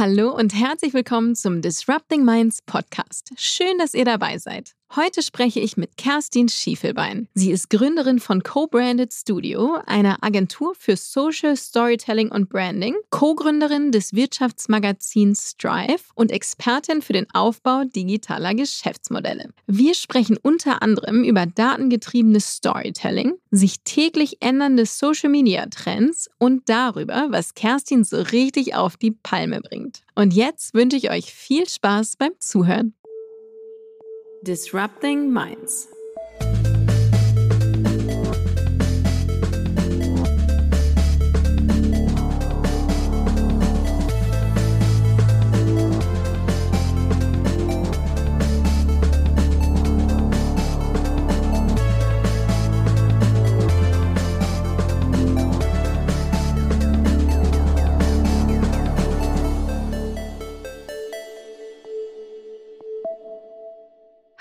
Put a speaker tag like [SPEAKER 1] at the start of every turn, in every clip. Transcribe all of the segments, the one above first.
[SPEAKER 1] Hallo und herzlich willkommen zum Disrupting Minds Podcast. Schön, dass ihr dabei seid. Heute spreche ich mit Kerstin Schiefelbein. Sie ist Gründerin von Co-Branded Studio, einer Agentur für Social Storytelling und Branding, Co-Gründerin des Wirtschaftsmagazins Strive und Expertin für den Aufbau digitaler Geschäftsmodelle. Wir sprechen unter anderem über datengetriebenes Storytelling, sich täglich ändernde Social-Media-Trends und darüber, was Kerstin so richtig auf die Palme bringt. Und jetzt wünsche ich euch viel Spaß beim Zuhören. Disrupting Minds.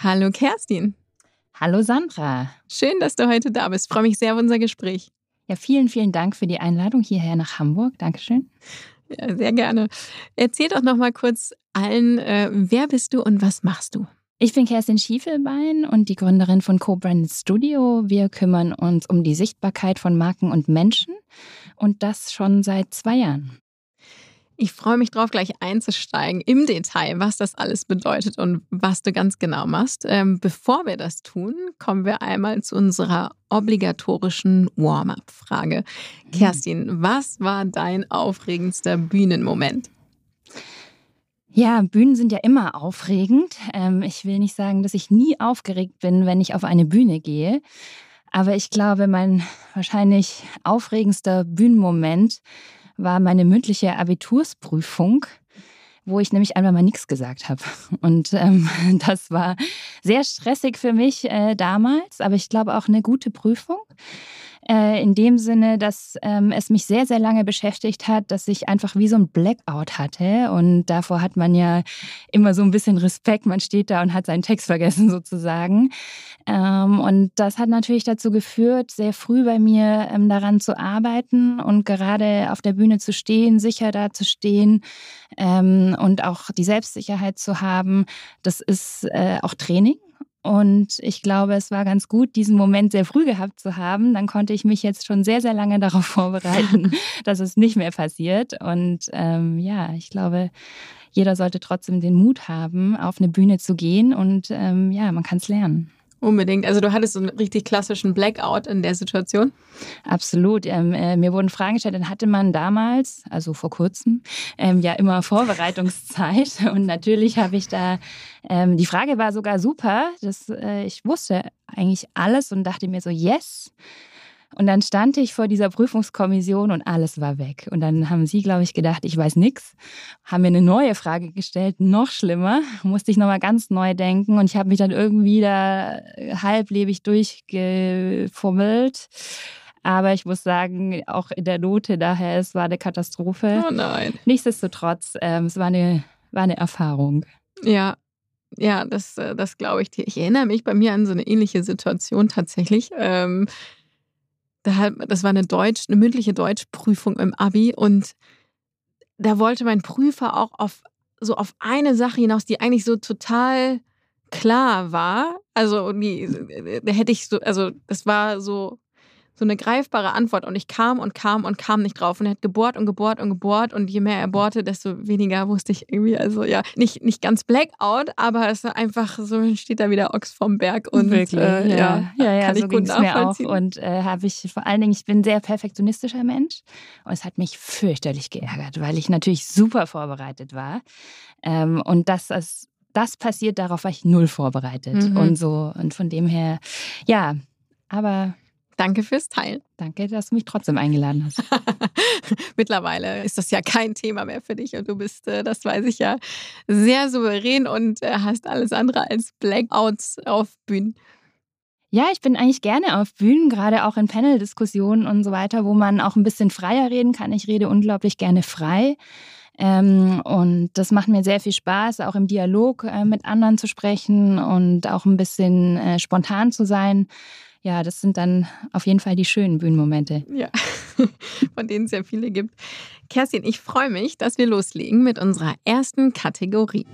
[SPEAKER 1] Hallo Kerstin.
[SPEAKER 2] Hallo Sandra.
[SPEAKER 1] Schön, dass du heute da bist. Ich freue mich sehr auf unser Gespräch.
[SPEAKER 2] Ja, vielen, vielen Dank für die Einladung hierher nach Hamburg. Dankeschön.
[SPEAKER 1] Ja, sehr gerne. Erzähl doch noch mal kurz allen, äh, wer bist du und was machst du?
[SPEAKER 2] Ich bin Kerstin Schiefelbein und die Gründerin von Co-Branded Studio. Wir kümmern uns um die Sichtbarkeit von Marken und Menschen und das schon seit zwei Jahren.
[SPEAKER 1] Ich freue mich drauf, gleich einzusteigen im Detail, was das alles bedeutet und was du ganz genau machst. Ähm, bevor wir das tun, kommen wir einmal zu unserer obligatorischen Warm-up-Frage. Mhm. Kerstin, was war dein aufregendster Bühnenmoment?
[SPEAKER 2] Ja, Bühnen sind ja immer aufregend. Ähm, ich will nicht sagen, dass ich nie aufgeregt bin, wenn ich auf eine Bühne gehe. Aber ich glaube, mein wahrscheinlich aufregendster Bühnenmoment war meine mündliche Abitursprüfung, wo ich nämlich einfach mal nichts gesagt habe. Und ähm, das war sehr stressig für mich äh, damals, aber ich glaube auch eine gute Prüfung. Äh, in dem Sinne, dass ähm, es mich sehr, sehr lange beschäftigt hat, dass ich einfach wie so ein Blackout hatte. Und davor hat man ja immer so ein bisschen Respekt. Man steht da und hat seinen Text vergessen sozusagen. Ähm, und das hat natürlich dazu geführt, sehr früh bei mir ähm, daran zu arbeiten und gerade auf der Bühne zu stehen, sicher da zu stehen ähm, und auch die Selbstsicherheit zu haben. Das ist äh, auch Training. Und ich glaube, es war ganz gut, diesen Moment sehr früh gehabt zu haben. Dann konnte ich mich jetzt schon sehr, sehr lange darauf vorbereiten, dass es nicht mehr passiert. Und ähm, ja, ich glaube, jeder sollte trotzdem den Mut haben, auf eine Bühne zu gehen. Und ähm, ja, man kann es lernen.
[SPEAKER 1] Unbedingt. Also du hattest so einen richtig klassischen Blackout in der Situation.
[SPEAKER 2] Absolut. Ähm, äh, mir wurden Fragen gestellt, dann hatte man damals, also vor kurzem, ähm, ja immer Vorbereitungszeit. Und natürlich habe ich da, ähm, die Frage war sogar super. Das, äh, ich wusste eigentlich alles und dachte mir so, yes. Und dann stand ich vor dieser Prüfungskommission und alles war weg. Und dann haben sie, glaube ich, gedacht, ich weiß nichts, haben mir eine neue Frage gestellt, noch schlimmer, musste ich nochmal ganz neu denken und ich habe mich dann irgendwie da halblebig durchgefummelt. Aber ich muss sagen, auch in der Note daher, es war eine Katastrophe.
[SPEAKER 1] Oh nein.
[SPEAKER 2] Nichtsdestotrotz, ähm, es war eine, war eine Erfahrung.
[SPEAKER 1] Ja, ja, das, äh, das glaube ich dir. Ich erinnere mich bei mir an so eine ähnliche Situation tatsächlich. Ähm, das war eine Deutsch, eine mündliche Deutschprüfung im Abi und da wollte mein Prüfer auch auf so auf eine Sache hinaus, die eigentlich so total klar war. Also die, da hätte ich so, also das war so so eine greifbare Antwort und ich kam und kam und kam nicht drauf und er hat gebohrt und gebohrt und gebohrt und je mehr er bohrte, desto weniger wusste ich irgendwie, also ja, nicht, nicht ganz Blackout, aber es war einfach so, steht da wieder Ochs vom Berg und
[SPEAKER 2] Wirklich, äh, ja, ja, ja, ja, kann so ich gut nachvollziehen. Mir auch. Und äh, habe ich vor allen Dingen, ich bin ein sehr perfektionistischer Mensch und es hat mich fürchterlich geärgert, weil ich natürlich super vorbereitet war ähm, und das ist das passiert, darauf war ich null vorbereitet. Mhm. Und so, und von dem her, ja, aber
[SPEAKER 1] Danke fürs Teilen.
[SPEAKER 2] Danke, dass du mich trotzdem eingeladen hast.
[SPEAKER 1] Mittlerweile ist das ja kein Thema mehr für dich und du bist, äh, das weiß ich ja, sehr souverän und äh, hast alles andere als Blackouts auf Bühnen.
[SPEAKER 2] Ja, ich bin eigentlich gerne auf Bühnen, gerade auch in Panel-Diskussionen und so weiter, wo man auch ein bisschen freier reden kann. Ich rede unglaublich gerne frei. Ähm, und das macht mir sehr viel Spaß, auch im Dialog äh, mit anderen zu sprechen und auch ein bisschen äh, spontan zu sein. Ja, das sind dann auf jeden Fall die schönen Bühnenmomente.
[SPEAKER 1] Ja, von denen es ja viele gibt. Kerstin, ich freue mich, dass wir loslegen mit unserer ersten Kategorie.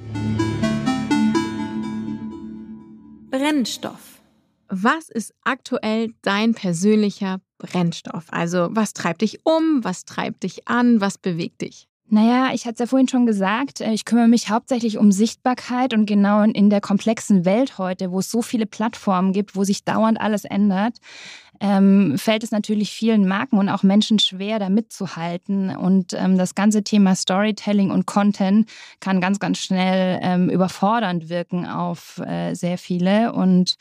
[SPEAKER 1] Brennstoff. Was ist aktuell dein persönlicher Brennstoff? Also was treibt dich um, was treibt dich an, was bewegt dich?
[SPEAKER 2] Naja, ich hatte es ja vorhin schon gesagt, äh, ich kümmere mich hauptsächlich um Sichtbarkeit und genau in der komplexen Welt heute, wo es so viele Plattformen gibt, wo sich dauernd alles ändert, ähm, fällt es natürlich vielen Marken und auch Menschen schwer, da mitzuhalten. Und ähm, das ganze Thema Storytelling und Content kann ganz, ganz schnell ähm, überfordernd wirken auf äh, sehr viele. Und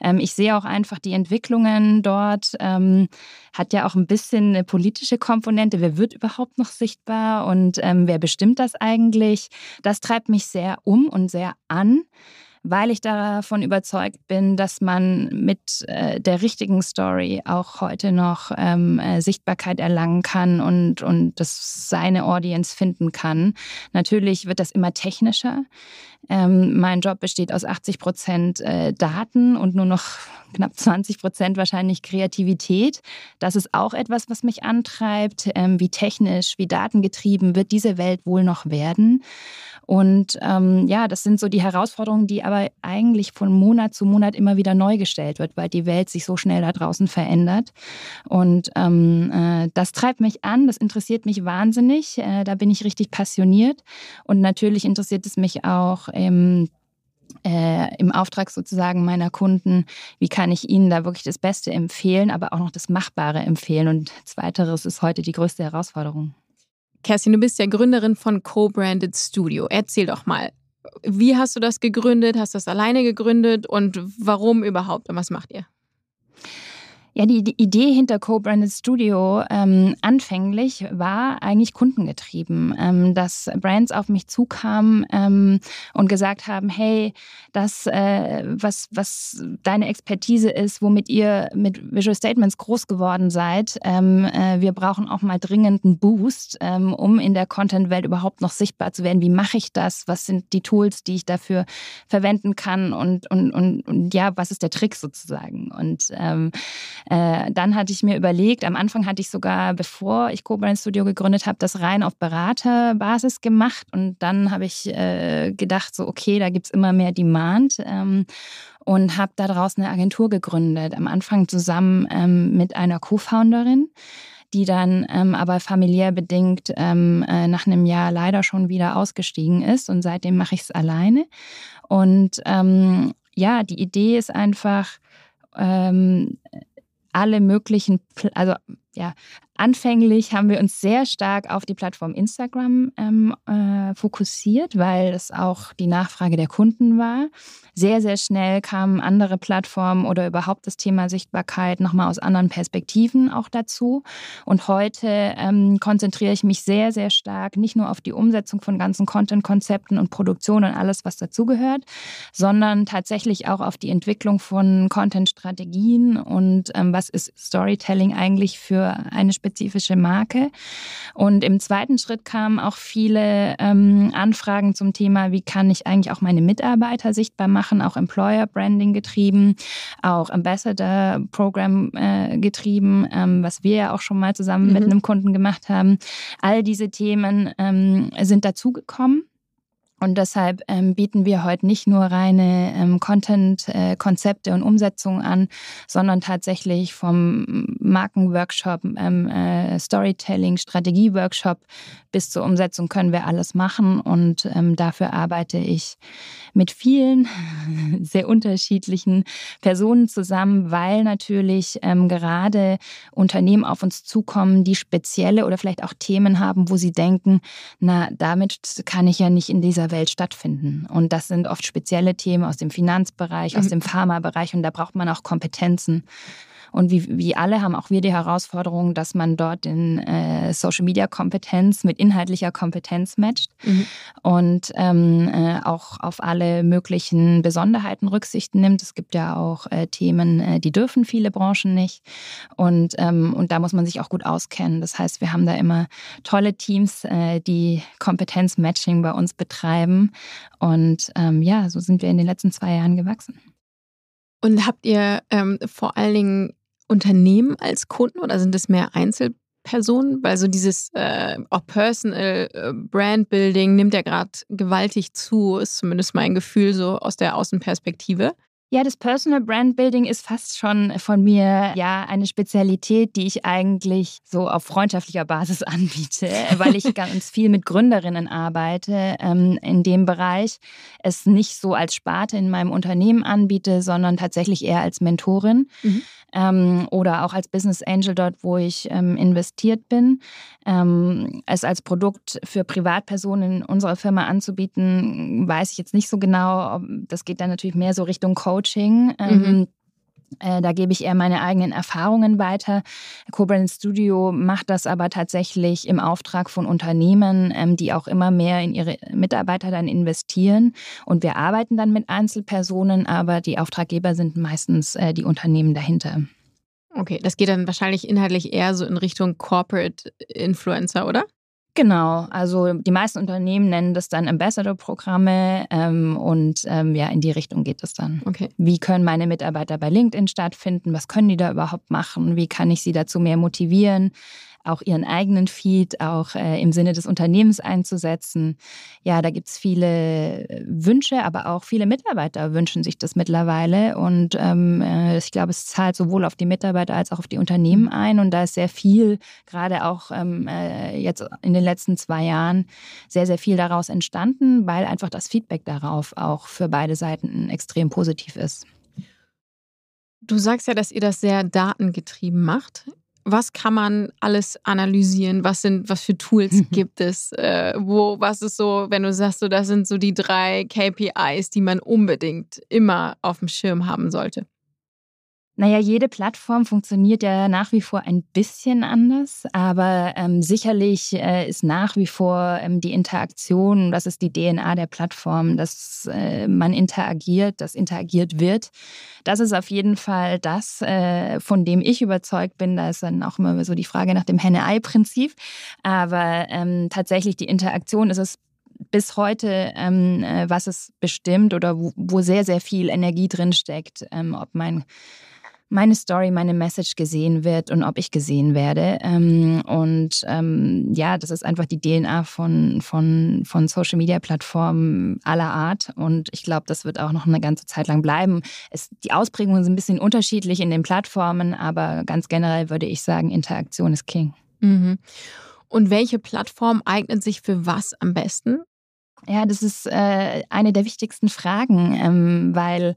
[SPEAKER 2] ähm, ich sehe auch einfach die Entwicklungen dort, ähm, hat ja auch ein bisschen eine politische Komponente. Wer wird überhaupt noch sichtbar und ähm, wer bestimmt das eigentlich? Das treibt mich sehr um und sehr an weil ich davon überzeugt bin, dass man mit äh, der richtigen Story auch heute noch ähm, äh, Sichtbarkeit erlangen kann und, und das seine Audience finden kann. Natürlich wird das immer technischer. Ähm, mein Job besteht aus 80 Prozent äh, Daten und nur noch knapp 20 Prozent wahrscheinlich Kreativität. Das ist auch etwas, was mich antreibt. Ähm, wie technisch, wie datengetrieben wird diese Welt wohl noch werden? Und ähm, ja, das sind so die Herausforderungen, die aber eigentlich von Monat zu Monat immer wieder neu gestellt wird, weil die Welt sich so schnell da draußen verändert. Und ähm, äh, das treibt mich an, das interessiert mich wahnsinnig. Äh, da bin ich richtig passioniert. Und natürlich interessiert es mich auch im äh, im Auftrag sozusagen meiner Kunden, wie kann ich ihnen da wirklich das Beste empfehlen, aber auch noch das Machbare empfehlen. Und zweiteres ist heute die größte Herausforderung.
[SPEAKER 1] Kerstin, du bist ja Gründerin von Co-Branded Studio. Erzähl doch mal, wie hast du das gegründet? Hast du das alleine gegründet und warum überhaupt und was macht ihr?
[SPEAKER 2] Ja, die, die Idee hinter Co-Branded Studio ähm, anfänglich war eigentlich kundengetrieben, ähm, dass Brands auf mich zukamen ähm, und gesagt haben, hey, das, äh, was, was deine Expertise ist, womit ihr mit Visual Statements groß geworden seid, ähm, äh, wir brauchen auch mal dringend einen Boost, ähm, um in der Content-Welt überhaupt noch sichtbar zu werden. Wie mache ich das? Was sind die Tools, die ich dafür verwenden kann? Und, und, und, und ja, was ist der Trick sozusagen? Und ähm, äh, dann hatte ich mir überlegt, am Anfang hatte ich sogar, bevor ich Co-Brand Studio gegründet habe, das rein auf Beraterbasis gemacht. Und dann habe ich äh, gedacht, so, okay, da gibt es immer mehr Demand. Ähm, und habe daraus eine Agentur gegründet. Am Anfang zusammen ähm, mit einer Co-Founderin die dann ähm, aber familiär bedingt ähm, äh, nach einem Jahr leider schon wieder ausgestiegen ist. Und seitdem mache ich es alleine. Und ähm, ja, die Idee ist einfach, ähm, alle möglichen, also ja, anfänglich haben wir uns sehr stark auf die Plattform Instagram ähm, äh, fokussiert, weil es auch die Nachfrage der Kunden war. Sehr, sehr schnell kamen andere Plattformen oder überhaupt das Thema Sichtbarkeit nochmal aus anderen Perspektiven auch dazu. Und heute ähm, konzentriere ich mich sehr, sehr stark nicht nur auf die Umsetzung von ganzen Content-Konzepten und Produktion und alles, was dazugehört, sondern tatsächlich auch auf die Entwicklung von Content-Strategien und ähm, was ist Storytelling eigentlich für eine spezifische Marke. Und im zweiten Schritt kamen auch viele ähm, Anfragen zum Thema, wie kann ich eigentlich auch meine Mitarbeiter sichtbar machen, auch Employer Branding getrieben, auch Ambassador Program äh, getrieben, ähm, was wir ja auch schon mal zusammen mhm. mit einem Kunden gemacht haben. All diese Themen ähm, sind dazugekommen. Und deshalb ähm, bieten wir heute nicht nur reine ähm, Content-Konzepte äh, und Umsetzungen an, sondern tatsächlich vom Markenworkshop, ähm, äh, Storytelling, Strategie-Workshop bis zur Umsetzung können wir alles machen. Und ähm, dafür arbeite ich mit vielen sehr unterschiedlichen Personen zusammen, weil natürlich ähm, gerade Unternehmen auf uns zukommen, die spezielle oder vielleicht auch Themen haben, wo sie denken, na, damit kann ich ja nicht in dieser Welt stattfinden. Und das sind oft spezielle Themen aus dem Finanzbereich, aus mhm. dem Pharmabereich und da braucht man auch Kompetenzen. Und wie, wie alle haben auch wir die Herausforderung, dass man dort in äh, Social Media Kompetenz mit inhaltlicher Kompetenz matcht mhm. und ähm, äh, auch auf alle möglichen Besonderheiten Rücksicht nimmt. Es gibt ja auch äh, Themen, äh, die dürfen viele Branchen nicht. Und, ähm, und da muss man sich auch gut auskennen. Das heißt, wir haben da immer tolle Teams, äh, die Kompetenzmatching bei uns betreiben. Und ähm, ja, so sind wir in den letzten zwei Jahren gewachsen.
[SPEAKER 1] Und habt ihr ähm, vor allen Dingen Unternehmen als Kunden oder sind es mehr Einzelpersonen? Weil so dieses äh, auch Personal äh, Brand Building nimmt ja gerade gewaltig zu, ist zumindest mein Gefühl so aus der Außenperspektive.
[SPEAKER 2] Ja, das Personal Brand Building ist fast schon von mir ja eine Spezialität, die ich eigentlich so auf freundschaftlicher Basis anbiete, weil ich ganz viel mit Gründerinnen arbeite ähm, in dem Bereich. Es nicht so als Sparte in meinem Unternehmen anbiete, sondern tatsächlich eher als Mentorin. Mhm ähm, oder auch als Business Angel dort, wo ich ähm, investiert bin. Ähm, es als Produkt für Privatpersonen in unserer Firma anzubieten, weiß ich jetzt nicht so genau. Das geht dann natürlich mehr so Richtung Coaching. Ähm, mhm. Äh, da gebe ich eher meine eigenen Erfahrungen weiter. Co-Brand Studio macht das aber tatsächlich im Auftrag von Unternehmen, ähm, die auch immer mehr in ihre Mitarbeiter dann investieren. Und wir arbeiten dann mit Einzelpersonen, aber die Auftraggeber sind meistens äh, die Unternehmen dahinter.
[SPEAKER 1] Okay, das geht dann wahrscheinlich inhaltlich eher so in Richtung Corporate Influencer, oder?
[SPEAKER 2] Genau, also die meisten Unternehmen nennen das dann Ambassador-Programme ähm, und ähm, ja, in die Richtung geht es dann.
[SPEAKER 1] Okay.
[SPEAKER 2] Wie können meine Mitarbeiter bei LinkedIn stattfinden? Was können die da überhaupt machen? Wie kann ich sie dazu mehr motivieren? Auch ihren eigenen Feed auch äh, im Sinne des Unternehmens einzusetzen. Ja, da gibt es viele äh, Wünsche, aber auch viele Mitarbeiter wünschen sich das mittlerweile. Und ähm, äh, ich glaube, es zahlt sowohl auf die Mitarbeiter als auch auf die Unternehmen mhm. ein. Und da ist sehr viel, gerade auch ähm, äh, jetzt in den letzten zwei Jahren, sehr, sehr viel daraus entstanden, weil einfach das Feedback darauf auch für beide Seiten extrem positiv ist.
[SPEAKER 1] Du sagst ja, dass ihr das sehr datengetrieben macht was kann man alles analysieren? Was sind, was für Tools mhm. gibt es? Äh, wo, was ist so, wenn du sagst, so, das sind so die drei KPIs, die man unbedingt immer auf dem Schirm haben sollte?
[SPEAKER 2] Naja, jede Plattform funktioniert ja nach wie vor ein bisschen anders, aber ähm, sicherlich äh, ist nach wie vor ähm, die Interaktion, das ist die DNA der Plattform, dass äh, man interagiert, dass interagiert wird. Das ist auf jeden Fall das, äh, von dem ich überzeugt bin. Da ist dann auch immer so die Frage nach dem Henne-Ei-Prinzip. Aber ähm, tatsächlich die Interaktion ist es bis heute, ähm, äh, was es bestimmt oder wo, wo, sehr, sehr viel Energie drin steckt, ähm, ob mein meine Story, meine Message gesehen wird und ob ich gesehen werde. Ähm, und ähm, ja, das ist einfach die DNA von, von, von Social Media Plattformen aller Art. Und ich glaube, das wird auch noch eine ganze Zeit lang bleiben. Es, die Ausprägungen sind ein bisschen unterschiedlich in den Plattformen, aber ganz generell würde ich sagen, Interaktion ist King.
[SPEAKER 1] Mhm. Und welche Plattform eignet sich für was am besten?
[SPEAKER 2] Ja, das ist äh, eine der wichtigsten Fragen, ähm, weil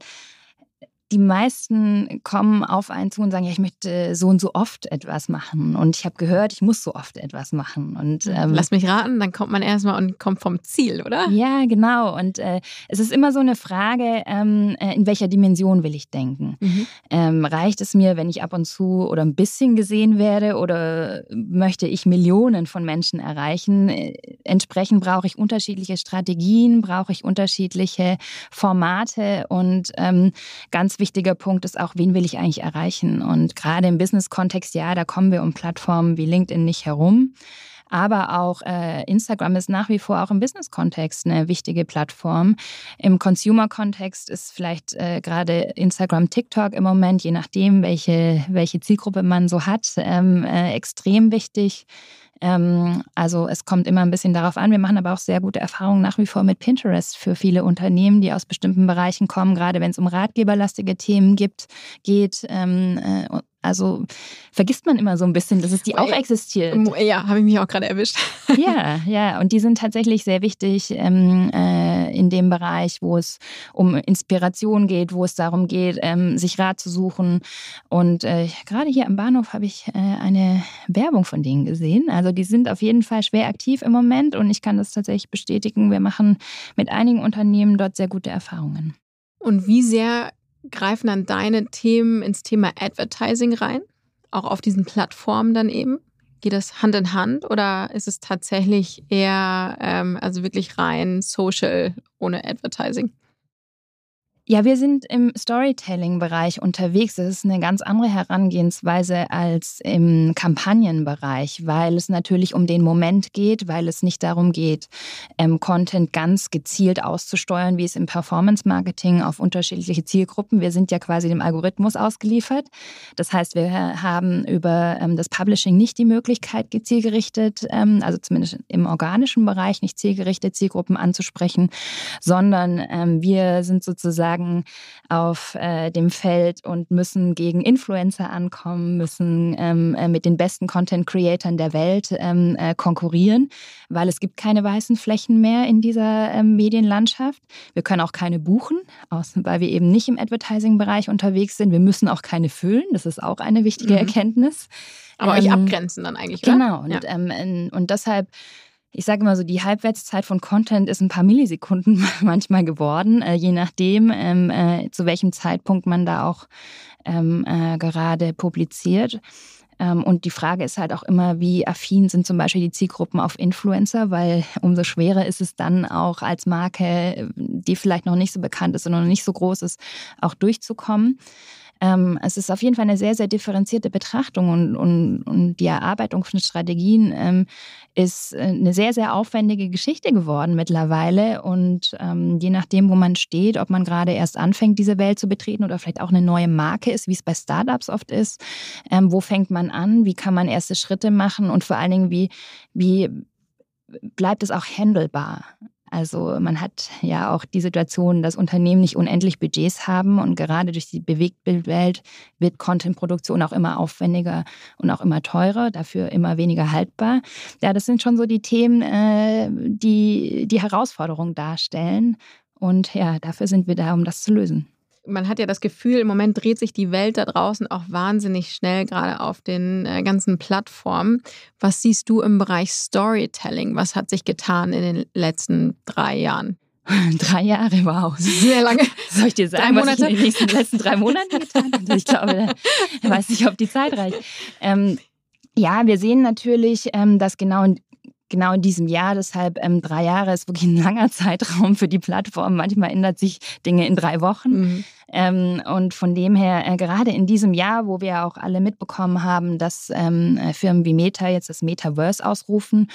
[SPEAKER 2] die meisten kommen auf einen zu und sagen, ja, ich möchte so und so oft etwas machen. Und ich habe gehört, ich muss so oft etwas machen. Und,
[SPEAKER 1] ähm, Lass mich raten, dann kommt man erstmal und kommt vom Ziel, oder?
[SPEAKER 2] Ja, genau. Und äh, es ist immer so eine Frage, ähm, äh, in welcher Dimension will ich denken? Mhm. Ähm, reicht es mir, wenn ich ab und zu oder ein bisschen gesehen werde oder möchte ich Millionen von Menschen erreichen? Äh, entsprechend brauche ich unterschiedliche Strategien, brauche ich unterschiedliche Formate und ähm, ganz ganz wichtiger Punkt ist auch, wen will ich eigentlich erreichen? Und gerade im Business-Kontext, ja, da kommen wir um Plattformen wie LinkedIn nicht herum. Aber auch äh, Instagram ist nach wie vor auch im Business-Kontext eine wichtige Plattform. Im Consumer-Kontext ist vielleicht äh, gerade Instagram, TikTok im Moment, je nachdem, welche, welche Zielgruppe man so hat, ähm, äh, extrem wichtig. Ähm, also es kommt immer ein bisschen darauf an. Wir machen aber auch sehr gute Erfahrungen nach wie vor mit Pinterest für viele Unternehmen, die aus bestimmten Bereichen kommen, gerade wenn es um ratgeberlastige Themen gibt, geht. Also vergisst man immer so ein bisschen, dass es die auch existiert.
[SPEAKER 1] Ja, habe ich mich auch gerade erwischt.
[SPEAKER 2] ja, ja, und die sind tatsächlich sehr wichtig ähm, äh, in dem Bereich, wo es um Inspiration geht, wo es darum geht, ähm, sich Rat zu suchen. Und äh, gerade hier am Bahnhof habe ich äh, eine Werbung von denen gesehen. Also die sind auf jeden Fall schwer aktiv im Moment und ich kann das tatsächlich bestätigen. Wir machen mit einigen Unternehmen dort sehr gute Erfahrungen.
[SPEAKER 1] Und wie sehr greifen dann deine Themen ins Thema Advertising rein? Auch auf diesen Plattformen dann eben? Geht das Hand in Hand oder ist es tatsächlich eher, ähm, also wirklich rein social ohne Advertising?
[SPEAKER 2] Ja, wir sind im Storytelling-Bereich unterwegs. Das ist eine ganz andere Herangehensweise als im Kampagnenbereich, weil es natürlich um den Moment geht, weil es nicht darum geht, ähm, Content ganz gezielt auszusteuern, wie es im Performance-Marketing auf unterschiedliche Zielgruppen. Wir sind ja quasi dem Algorithmus ausgeliefert. Das heißt, wir haben über ähm, das Publishing nicht die Möglichkeit, zielgerichtet, ähm, also zumindest im organischen Bereich, nicht zielgerichtet Zielgruppen anzusprechen, sondern wir sind sozusagen sozusagen auf äh, dem Feld und müssen gegen Influencer ankommen, müssen ähm, äh, mit den besten Content-Creatern der Welt ähm, äh, konkurrieren, weil es gibt keine weißen Flächen mehr in dieser ähm, Medienlandschaft. Wir können auch keine buchen, weil wir eben nicht im Advertising-Bereich unterwegs sind. Wir müssen auch keine füllen. Das ist auch eine wichtige mhm. Erkenntnis.
[SPEAKER 1] Aber euch ähm, abgrenzen dann eigentlich,
[SPEAKER 2] oder? Genau. Und, ja. ähm, und deshalb ich sage immer so, die Halbwertszeit von Content ist ein paar Millisekunden manchmal geworden, äh, je nachdem, ähm, äh, zu welchem Zeitpunkt man da auch ähm, äh, gerade publiziert. Ähm, und die Frage ist halt auch immer, wie affin sind zum Beispiel die Zielgruppen auf Influencer, weil umso schwerer ist es dann auch als Marke, die vielleicht noch nicht so bekannt ist und noch nicht so groß ist, auch durchzukommen. Ähm, es ist auf jeden Fall eine sehr, sehr differenzierte Betrachtung und, und, und die Erarbeitung von Strategien ähm, ist äh, eine sehr, sehr aufwendige Geschichte geworden mittlerweile. Und ähm, je nachdem, wo man steht, ob man gerade erst anfängt, diese Welt zu betreten oder vielleicht auch eine neue Marke ist, wie es bei Startups oft ist, ähm, wo fängt man an, wie kann man erste Schritte machen und vor allen Dingen, wie, wie bleibt es auch handelbar? Also man hat ja auch die Situation, dass Unternehmen nicht unendlich Budgets haben und gerade durch die Bewegtbildwelt wird Contentproduktion auch immer aufwendiger und auch immer teurer, dafür immer weniger haltbar. Ja, das sind schon so die Themen, äh, die die Herausforderung darstellen. Und ja, dafür sind wir da, um das zu lösen
[SPEAKER 1] man hat ja das Gefühl, im Moment dreht sich die Welt da draußen auch wahnsinnig schnell, gerade auf den äh, ganzen Plattformen. Was siehst du im Bereich Storytelling? Was hat sich getan in den letzten drei Jahren?
[SPEAKER 2] Drei Jahre, wow. Sehr lange. Soll ich dir sagen, was ich in den nächsten, letzten drei Monaten getan habe? Ich glaube, ich weiß nicht, ob die Zeit reicht. Ähm, ja, wir sehen natürlich, ähm, dass genau genau in diesem Jahr. Deshalb ähm, drei Jahre ist wirklich ein langer Zeitraum für die Plattform. Manchmal ändert sich Dinge in drei Wochen. Mhm. Ähm, und von dem her, äh, gerade in diesem Jahr, wo wir auch alle mitbekommen haben, dass ähm, äh, Firmen wie Meta jetzt das Metaverse ausrufen,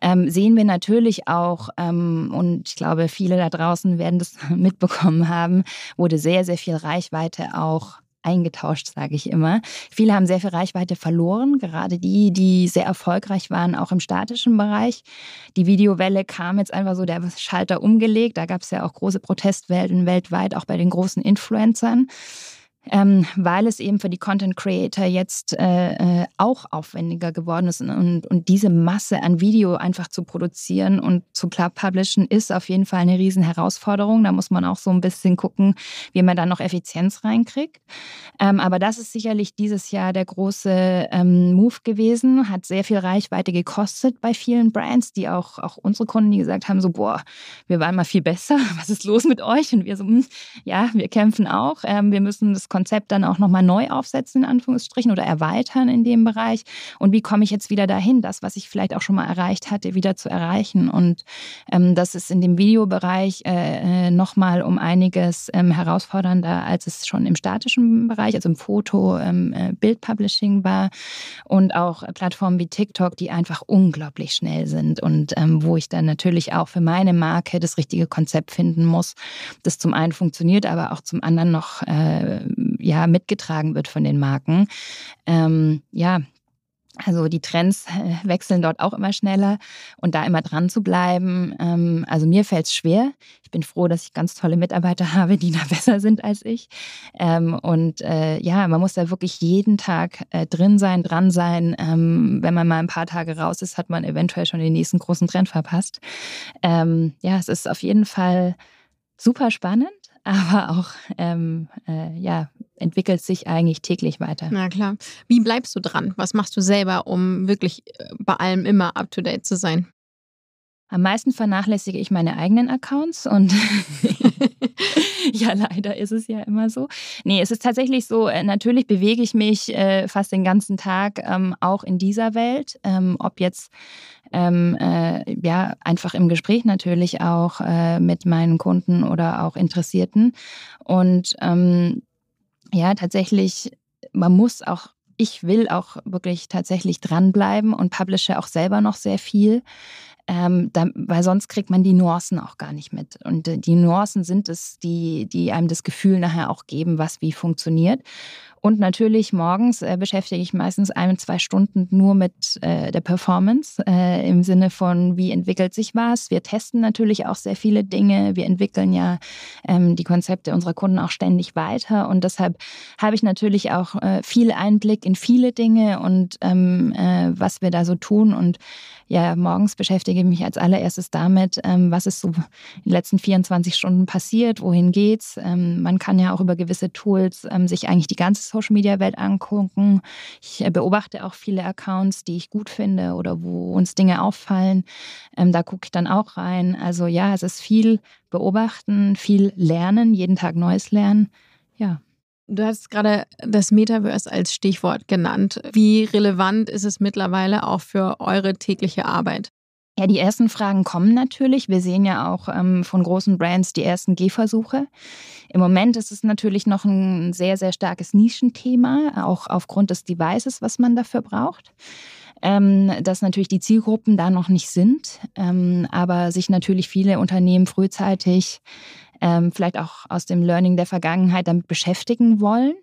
[SPEAKER 2] ähm, sehen wir natürlich auch, ähm, und ich glaube, viele da draußen werden das mitbekommen haben, wurde sehr, sehr viel Reichweite auch eingetauscht, sage ich immer. Viele haben sehr viel Reichweite verloren, gerade die, die sehr erfolgreich waren, auch im statischen Bereich. Die Videowelle kam jetzt einfach so der Schalter umgelegt. Da gab es ja auch große Protestwellen weltweit, auch bei den großen Influencern ähm, weil es eben für die Content Creator jetzt äh, äh, auch aufwendiger geworden ist. Und, und diese Masse an Video einfach zu produzieren und zu publishen, ist auf jeden Fall eine riesen Herausforderung. Da muss man auch so ein bisschen gucken, wie man da noch Effizienz reinkriegt. Ähm, aber das ist sicherlich dieses Jahr der große ähm, Move gewesen, hat sehr viel Reichweite gekostet bei vielen Brands, die auch, auch unsere Kunden, die gesagt haben, so, boah, wir waren mal viel besser, was ist los mit euch? Und wir so, hm, ja, wir kämpfen auch, ähm, wir müssen das Konzept dann auch nochmal neu aufsetzen, in Anführungsstrichen, oder erweitern in dem Bereich? Und wie komme ich jetzt wieder dahin, das, was ich vielleicht auch schon mal erreicht hatte, wieder zu erreichen? Und ähm, das ist in dem Videobereich äh, äh nochmal um einiges ähm, herausfordernder, als es schon im statischen Bereich, also im Foto, ähm, äh, Bildpublishing war. Und auch Plattformen wie TikTok, die einfach unglaublich schnell sind und ähm, wo ich dann natürlich auch für meine Marke das richtige Konzept finden muss, das zum einen funktioniert, aber auch zum anderen noch äh, ja mitgetragen wird von den Marken. Ähm, ja, also die Trends äh, wechseln dort auch immer schneller und da immer dran zu bleiben. Ähm, also mir fällt es schwer. Ich bin froh, dass ich ganz tolle Mitarbeiter habe, die da besser sind als ich. Ähm, und äh, ja, man muss da wirklich jeden Tag äh, drin sein, dran sein. Ähm, wenn man mal ein paar Tage raus ist, hat man eventuell schon den nächsten großen Trend verpasst. ja, es ist auf jeden Fall super spannend aber auch ja, entwickelt sich eigentlich täglich weiter.
[SPEAKER 1] Na klar. Wie bleibst du dran? Was machst du selber, um wirklich äh, bei allem immer up-to-date zu sein?
[SPEAKER 2] Am meisten vernachlässige ich meine eigenen Accounts und ja, leider ist es ja immer so. Nee, es ist tatsächlich so, äh, natürlich bewege ich mich äh, fast den ganzen Tag ähm, auch in dieser Welt, ähm, ob jetzt ähm, äh, ja einfach im Gespräch natürlich auch äh, mit meinen Kunden oder auch Interessierten. Und ähm, ja, tatsächlich, man muss auch ich will auch wirklich tatsächlich dranbleiben und publische auch selber noch sehr viel. Ähm, da, weil sonst kriegt man die Nuancen auch gar nicht mit. Und äh, die Nuancen sind es, die, die einem das Gefühl nachher auch geben, was wie funktioniert. Und natürlich morgens äh, beschäftige ich meistens ein, zwei Stunden nur mit äh, der Performance äh, im Sinne von, wie entwickelt sich was. Wir testen natürlich auch sehr viele Dinge. Wir entwickeln ja ähm, die Konzepte unserer Kunden auch ständig weiter. Und deshalb habe ich natürlich auch äh, viel Einblick in viele Dinge und ähm, äh, was wir da so tun. Und ja, morgens beschäftige ich mich als allererstes damit, ähm, was ist so in den letzten 24 Stunden passiert, wohin geht's. Ähm, man kann ja auch über gewisse Tools ähm, sich eigentlich die ganze Social-Media-Welt angucken. Ich äh, beobachte auch viele Accounts, die ich gut finde oder wo uns Dinge auffallen. Ähm, da gucke ich dann auch rein. Also ja, es ist viel beobachten, viel lernen, jeden Tag Neues lernen. Ja.
[SPEAKER 1] Du hast gerade das Metaverse als Stichwort genannt. Wie relevant ist es mittlerweile auch für eure tägliche Arbeit?
[SPEAKER 2] Ja, die ersten Fragen kommen natürlich. Wir sehen ja auch ähm, von großen Brands die ersten Gehversuche. Im Moment ist es natürlich noch ein sehr, sehr starkes Nischenthema, auch aufgrund des Devices, was man dafür braucht. Ähm, dass natürlich die Zielgruppen da noch nicht sind, ähm, aber sich natürlich viele Unternehmen frühzeitig, ähm, vielleicht auch aus dem Learning der Vergangenheit, damit beschäftigen wollen.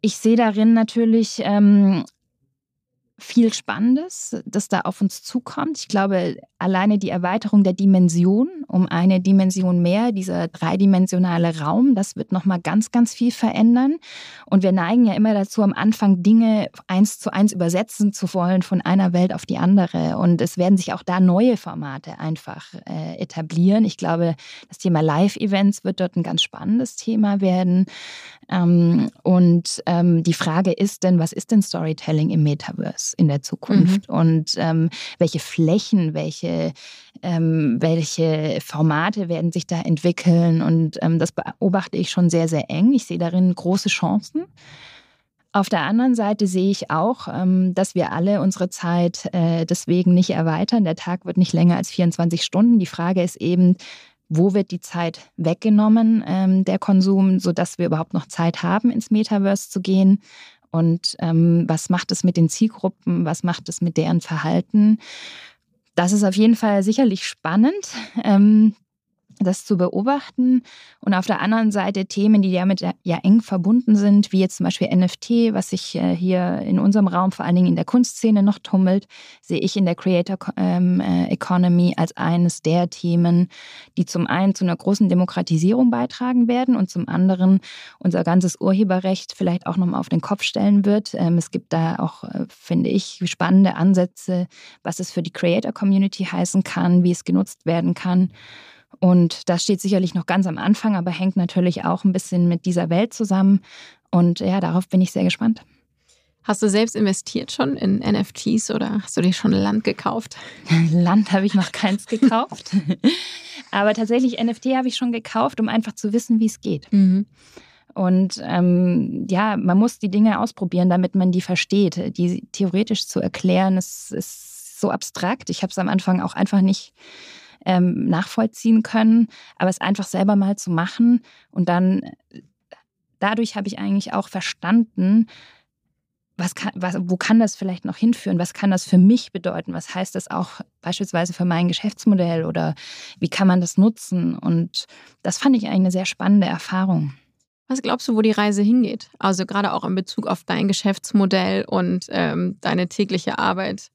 [SPEAKER 2] Ich sehe darin natürlich ähm, viel Spannendes, das da auf uns zukommt. Ich glaube, alleine die Erweiterung der Dimension um eine Dimension mehr, dieser dreidimensionale Raum, das wird nochmal ganz, ganz viel verändern. Und wir neigen ja immer dazu, am Anfang Dinge eins zu eins übersetzen zu wollen von einer Welt auf die andere. Und es werden sich auch da neue Formate einfach äh, etablieren. Ich glaube, das Thema Live-Events wird dort ein ganz spannendes Thema werden. Ähm, und ähm, die Frage ist denn, was ist denn Storytelling im Metaverse in der Zukunft? Mhm. Und ähm, welche Flächen, welche, ähm, welche Formate werden sich da entwickeln? Und ähm, das beobachte ich schon sehr, sehr eng. Ich sehe darin große Chancen. Auf der anderen Seite sehe ich auch, ähm, dass wir alle unsere Zeit äh, deswegen nicht erweitern. Der Tag wird nicht länger als 24 Stunden. Die Frage ist eben, wo wird die Zeit weggenommen, ähm, der Konsum, sodass wir überhaupt noch Zeit haben, ins Metaverse zu gehen? Und ähm, was macht es mit den Zielgruppen? Was macht es mit deren Verhalten? Das ist auf jeden Fall sicherlich spannend. Ähm, das zu beobachten und auf der anderen Seite Themen, die damit ja eng verbunden sind, wie jetzt zum Beispiel NFT, was sich äh, hier in unserem Raum vor allen Dingen in der Kunstszene noch tummelt, sehe ich in der Creator ähm, äh, Economy als eines der Themen, die zum einen zu einer großen Demokratisierung beitragen werden und zum anderen unser ganzes Urheberrecht vielleicht auch nochmal auf den Kopf stellen wird. Ähm, es gibt da auch, äh, finde ich, spannende Ansätze, was es für die Creator Community heißen kann, wie es genutzt werden kann. Und das steht sicherlich noch ganz am Anfang, aber hängt natürlich auch ein bisschen mit dieser Welt zusammen. Und ja, darauf bin ich sehr gespannt.
[SPEAKER 1] Hast du selbst investiert schon in NFTs oder hast du dir schon Land gekauft?
[SPEAKER 2] Land habe ich noch keins gekauft. Aber tatsächlich NFT habe ich schon gekauft, um einfach zu wissen, wie es geht. Mhm. Und ähm, ja, man muss die Dinge ausprobieren, damit man die versteht. Die theoretisch zu erklären, ist, ist so abstrakt. Ich habe es am Anfang auch einfach nicht ähm, nachvollziehen können. Aber es einfach selber mal zu machen und dann, dadurch habe ich eigentlich auch verstanden, was kann, was, wo kann das vielleicht noch hinführen? Was kann das für mich bedeuten? Was heißt das auch beispielsweise für mein Geschäftsmodell oder wie kann man das nutzen? Und das fand ich eigentlich eine sehr spannende Erfahrung.
[SPEAKER 1] Was glaubst du, wo die Reise hingeht? Also gerade auch in Bezug auf dein Geschäftsmodell und ähm, deine tägliche Arbeit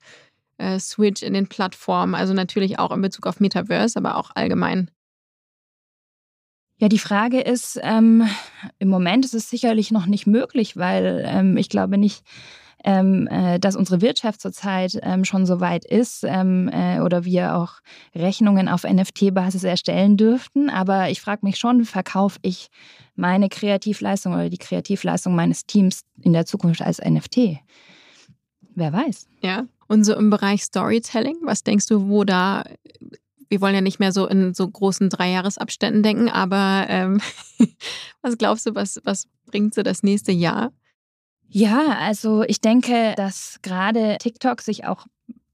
[SPEAKER 1] äh, Switch in den Plattformen, also natürlich auch in Bezug auf Metaverse, aber auch allgemein?
[SPEAKER 2] Ja, die Frage ist, ähm, im Moment ist es sicherlich noch nicht möglich, weil ähm, ich glaube nicht, ähm, äh, dass unsere Wirtschaft zurzeit ähm, schon so weit ist ähm, äh, oder wir auch Rechnungen auf NFT-Basis erstellen dürften. Aber ich frage mich schon, verkaufe ich meine Kreativleistung oder die Kreativleistung meines Teams in der Zukunft als NFT? Wer weiß.
[SPEAKER 1] Ja, Und so im Bereich Storytelling, was denkst du, wo da, wir wollen ja nicht mehr so in so großen Dreijahresabständen denken, aber ähm, was glaubst du, was, was bringt so das nächste Jahr?
[SPEAKER 2] Ja, also ich denke, dass gerade TikTok sich auch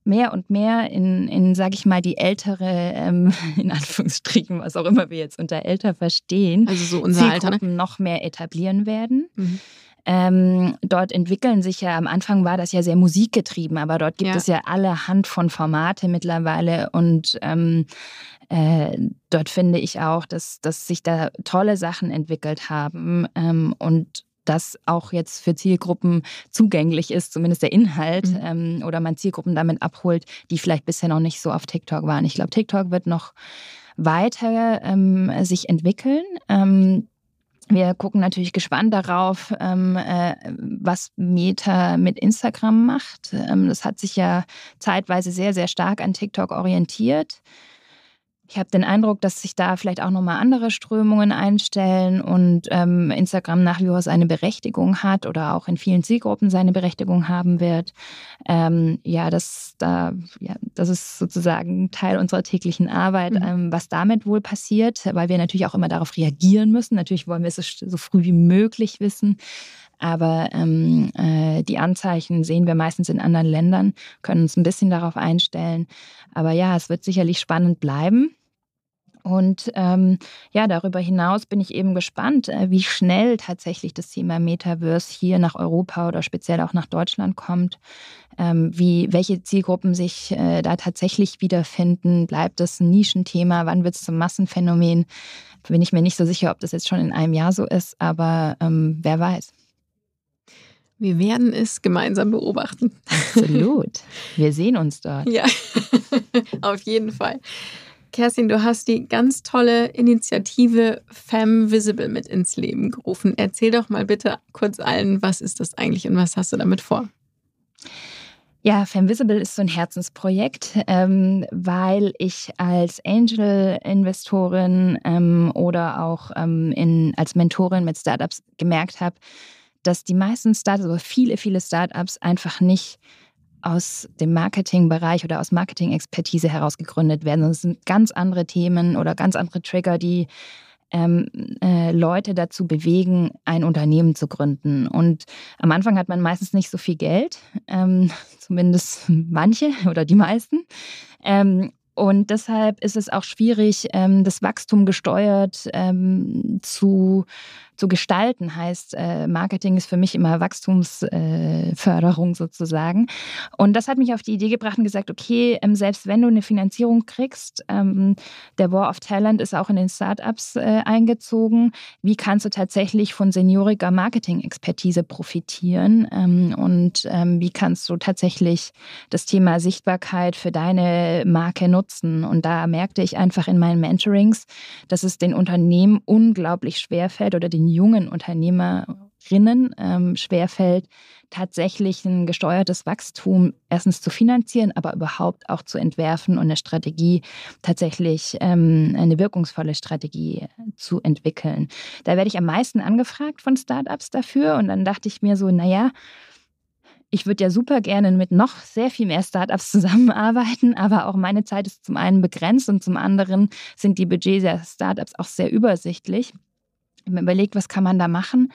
[SPEAKER 2] mehr und mehr in, in sage ich mal, die ältere, ähm, in Anführungsstrichen, was auch immer wir jetzt unter älter verstehen,
[SPEAKER 1] also so unser Alter, ne?
[SPEAKER 2] noch mehr etablieren werden. Mhm. Ähm, dort entwickeln sich ja, am Anfang war das ja sehr musikgetrieben, aber dort gibt ja. es ja allerhand von Formate mittlerweile und ähm, äh, dort finde ich auch, dass, dass sich da tolle Sachen entwickelt haben ähm, und das auch jetzt für Zielgruppen zugänglich ist, zumindest der Inhalt, mhm. ähm, oder man Zielgruppen damit abholt, die vielleicht bisher noch nicht so auf TikTok waren. Ich glaube, TikTok wird noch weiter ähm, sich entwickeln. Ähm, wir gucken natürlich gespannt darauf, ähm, äh, was Meta mit Instagram macht. Ähm, das hat sich ja zeitweise sehr, sehr stark an TikTok orientiert. Ich habe den Eindruck, dass sich da vielleicht auch nochmal andere Strömungen einstellen und ähm, Instagram nach wie vor seine Berechtigung hat oder auch in vielen Zielgruppen seine Berechtigung haben wird. Ähm, ja, das, da, ja, das ist sozusagen Teil unserer täglichen Arbeit, mhm. ähm, was damit wohl passiert, weil wir natürlich auch immer darauf reagieren müssen. Natürlich wollen wir es so, früh wie möglich wissen. Aber ähm, äh, die Anzeichen sehen wir meistens in anderen Ländern, können uns ein bisschen darauf einstellen. Aber ja, es wird sicherlich spannend bleiben. Und ähm, ja, darüber hinaus bin ich eben gespannt, äh, wie schnell tatsächlich das Thema Metaverse hier nach Europa oder speziell auch nach Deutschland kommt, ähm, wie, welche Zielgruppen sich äh, da tatsächlich wiederfinden. Bleibt das ein Nischenthema? Wann wird es zum Massenphänomen? Bin ich mir nicht so sicher, ob das jetzt schon in einem Jahr so ist, aber ähm, wer weiß.
[SPEAKER 1] Wir werden es gemeinsam beobachten.
[SPEAKER 2] Absolut. Wir sehen uns dort.
[SPEAKER 1] Ja, auf jeden Fall. Kerstin, du hast die ganz tolle Initiative Femme Visible mit ins Leben gerufen. Erzähl doch mal bitte kurz allen, was ist das eigentlich und was hast du damit vor?
[SPEAKER 2] Ja, Femvisible ist so ein Herzensprojekt, ähm, weil ich als Angel-Investorin ähm, oder auch ähm, in, als Mentorin mit Startups gemerkt habe, dass die meisten Startups oder viele, viele Startups einfach nicht aus dem Marketingbereich oder aus Marketing-Expertise heraus gegründet werden. Das sind ganz andere Themen oder ganz andere Trigger, die ähm, äh, Leute dazu bewegen, ein Unternehmen zu gründen. Und am Anfang hat man meistens nicht so viel Geld, ähm, zumindest manche oder die meisten. Ähm, und deshalb ist es auch schwierig, ähm, das Wachstum gesteuert ähm, zu zu gestalten. Heißt, äh, Marketing ist für mich immer Wachstumsförderung äh, sozusagen. Und das hat mich auf die Idee gebracht und gesagt, okay, ähm, selbst wenn du eine Finanzierung kriegst, ähm, der War of Talent ist auch in den Startups äh, eingezogen, wie kannst du tatsächlich von senioriger Marketing-Expertise profitieren ähm, und ähm, wie kannst du tatsächlich das Thema Sichtbarkeit für deine Marke nutzen? Und da merkte ich einfach in meinen Mentorings, dass es den Unternehmen unglaublich schwer fällt oder den jungen Unternehmerinnen ähm, schwerfällt, tatsächlich ein gesteuertes Wachstum erstens zu finanzieren, aber überhaupt auch zu entwerfen und eine Strategie, tatsächlich ähm, eine wirkungsvolle Strategie zu entwickeln. Da werde ich am meisten angefragt von Startups dafür und dann dachte ich mir so, naja, ich würde ja super gerne mit noch sehr viel mehr Startups zusammenarbeiten, aber auch meine Zeit ist zum einen begrenzt und zum anderen sind die Budgets der Startups auch sehr übersichtlich. Ich habe mir überlegt, was kann man da machen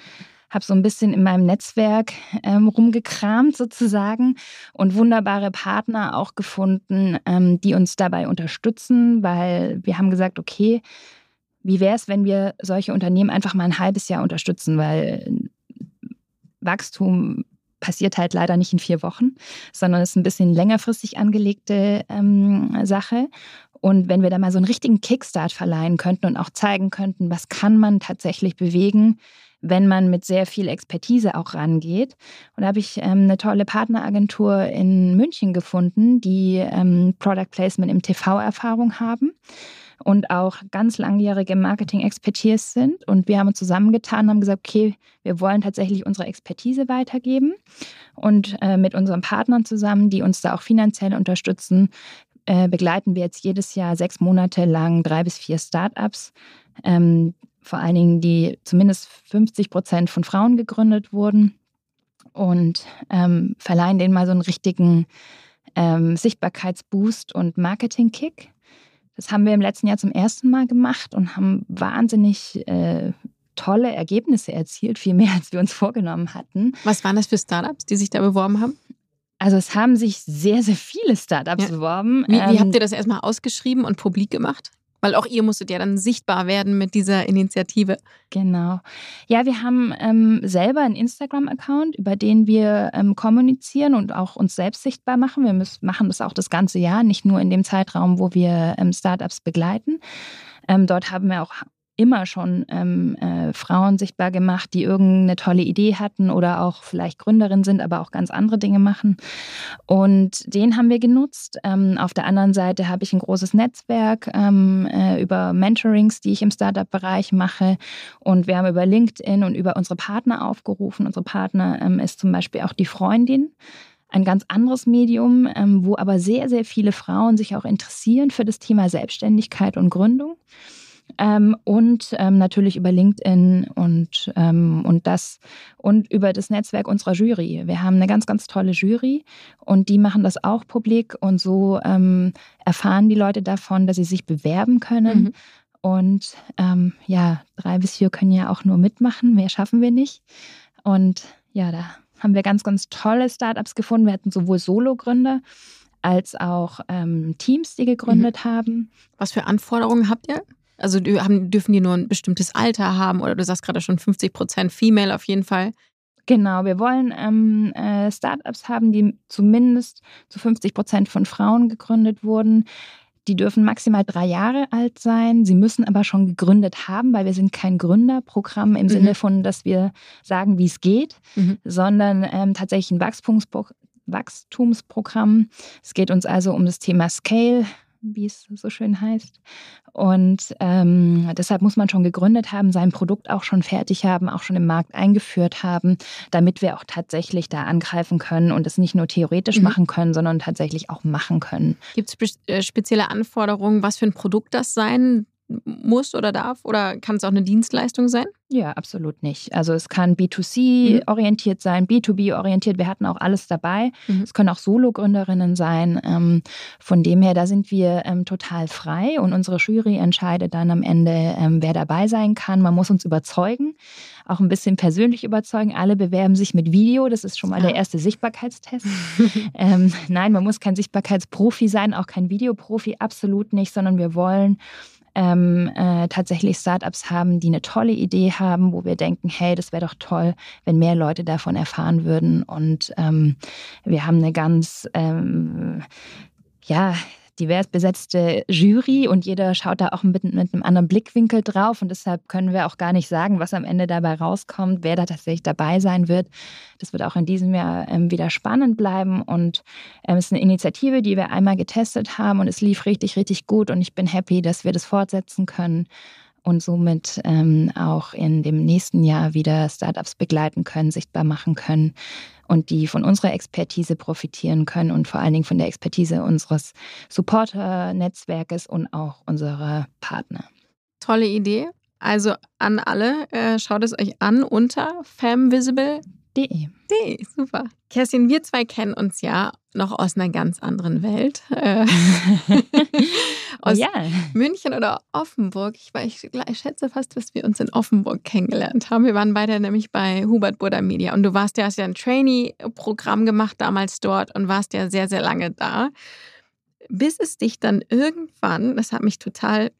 [SPEAKER 2] habe so ein bisschen in meinem Netzwerk ähm, rumgekramt sozusagen und wunderbare Partner auch gefunden, ähm, die uns dabei unterstützen, weil wir haben gesagt, okay, wie wäre es, wenn wir solche Unternehmen einfach mal ein halbes Jahr unterstützen, weil Wachstum passiert halt leider nicht in vier Wochen, sondern ist ein bisschen längerfristig angelegte ähm, Sache. Und wenn wir da mal so einen richtigen Kickstart verleihen könnten und auch zeigen könnten, was kann man tatsächlich bewegen, wenn man mit sehr viel Expertise auch rangeht. Und da habe ich ähm, eine tolle Partneragentur in München gefunden, die ähm, Product Placement im TV-Erfahrung haben und auch ganz langjährige Marketing-Expertise sind. Und wir haben uns zusammengetan und haben gesagt, okay, wir wollen tatsächlich unsere Expertise weitergeben. Und äh, mit unseren Partnern zusammen, die uns da auch finanziell unterstützen, äh, begleiten wir jetzt jedes Jahr sechs Monate lang drei bis vier Startups, ähm, vor allen Dingen, die zumindest 50 Prozent von Frauen gegründet wurden und ähm, verleihen denen mal so einen richtigen ähm, Sichtbarkeitsboost und Marketing-Kick. Das haben wir im letzten Jahr zum ersten Mal gemacht und haben wahnsinnig äh, tolle Ergebnisse erzielt, viel mehr als wir uns vorgenommen hatten.
[SPEAKER 1] Was waren das für Startups, die sich da beworben haben?
[SPEAKER 2] Also es haben sich sehr, sehr viele Startups ja. beworben.
[SPEAKER 1] Wie, wie ähm, habt ihr das erstmal ausgeschrieben und publik gemacht? Weil auch ihr musstet ja dann sichtbar werden mit dieser Initiative.
[SPEAKER 2] Genau. Ja, wir haben ähm, selber einen Instagram-Account, über den wir ähm, kommunizieren und auch uns selbst sichtbar machen. Wir müssen, machen das auch das ganze Jahr, nicht nur in dem Zeitraum, wo wir ähm, Startups begleiten. Ähm, dort haben wir auch immer schon ähm, äh, Frauen sichtbar gemacht, die irgendeine tolle Idee hatten oder auch vielleicht Gründerin sind, aber auch ganz andere Dinge machen. Und den haben wir genutzt. Ähm, auf der anderen Seite habe ich ein großes Netzwerk ähm, äh, über Mentorings, die ich im Startup-Bereich mache. Und wir haben über LinkedIn und über unsere Partner aufgerufen. Unsere Partner ähm, ist zum Beispiel auch die Freundin ein ganz anderes Medium, ähm, wo aber sehr, sehr viele Frauen sich auch interessieren für das Thema Selbstständigkeit und Gründung. Ähm, und ähm, natürlich über LinkedIn und, ähm, und das und über das Netzwerk unserer Jury. Wir haben eine ganz, ganz tolle Jury und die machen das auch publik und so ähm, erfahren die Leute davon, dass sie sich bewerben können. Mhm. Und ähm, ja, drei bis vier können ja auch nur mitmachen, mehr schaffen wir nicht. Und ja, da haben wir ganz, ganz tolle Startups gefunden. Wir hatten sowohl Solo-Gründer als auch ähm, Teams, die gegründet mhm. haben.
[SPEAKER 1] Was für Anforderungen habt ihr? Also dürfen die nur ein bestimmtes Alter haben oder du sagst gerade schon 50 Prozent Female auf jeden Fall.
[SPEAKER 2] Genau, wir wollen ähm, äh, Startups haben, die zumindest zu 50 Prozent von Frauen gegründet wurden. Die dürfen maximal drei Jahre alt sein. Sie müssen aber schon gegründet haben, weil wir sind kein Gründerprogramm im mhm. Sinne von, dass wir sagen, wie es geht, mhm. sondern ähm, tatsächlich ein Wachstumspro Wachstumsprogramm. Es geht uns also um das Thema Scale, wie es so schön heißt. Und ähm, deshalb muss man schon gegründet haben, sein Produkt auch schon fertig haben, auch schon im Markt eingeführt haben, damit wir auch tatsächlich da angreifen können und es nicht nur theoretisch mhm. machen können, sondern tatsächlich auch machen können.
[SPEAKER 1] Gibt es äh, spezielle Anforderungen, was für ein Produkt das sein muss oder darf? Oder kann es auch eine Dienstleistung sein?
[SPEAKER 2] Ja, absolut nicht. Also es kann B2C-orientiert mhm. sein, B2B-orientiert. Wir hatten auch alles dabei. Mhm. Es können auch Solo-Gründerinnen sein. Ähm, von dem her, da sind wir ähm, total frei und unsere Jury entscheidet dann am Ende, ähm, wer dabei sein kann. Man muss uns überzeugen, auch ein bisschen persönlich überzeugen. Alle bewerben sich mit Video. Das ist schon mal ja. der erste Sichtbarkeitstest. ähm, nein, man muss kein Sichtbarkeitsprofi sein, auch kein Videoprofi, absolut nicht, sondern wir wollen ähm, äh, tatsächlich Startups haben, die eine tolle Idee haben, wo wir denken, hey, das wäre doch toll, wenn mehr Leute davon erfahren würden. Und ähm, wir haben eine ganz, ähm, ja, divers besetzte Jury und jeder schaut da auch mit, mit einem anderen Blickwinkel drauf und deshalb können wir auch gar nicht sagen, was am Ende dabei rauskommt, wer da tatsächlich dabei sein wird. Das wird auch in diesem Jahr ähm, wieder spannend bleiben und ähm, es ist eine Initiative, die wir einmal getestet haben und es lief richtig, richtig gut und ich bin happy, dass wir das fortsetzen können und somit ähm, auch in dem nächsten Jahr wieder Startups begleiten können, sichtbar machen können und die von unserer Expertise profitieren können und vor allen Dingen von der Expertise unseres Supporter-Netzwerkes und auch unserer Partner.
[SPEAKER 1] Tolle Idee. Also an alle, äh, schaut es euch an unter femvisible.de. De, super. Kerstin, wir zwei kennen uns ja noch aus einer ganz anderen Welt. Äh, aus ja. München oder Offenburg. Ich, ich, ich, schätze fast, dass wir uns in Offenburg kennengelernt haben. Wir waren beide nämlich bei Hubert Burda Media. Und du warst ja, hast ja ein Trainee-Programm gemacht damals dort und warst ja sehr, sehr lange da. Bis es dich dann irgendwann, das hat mich total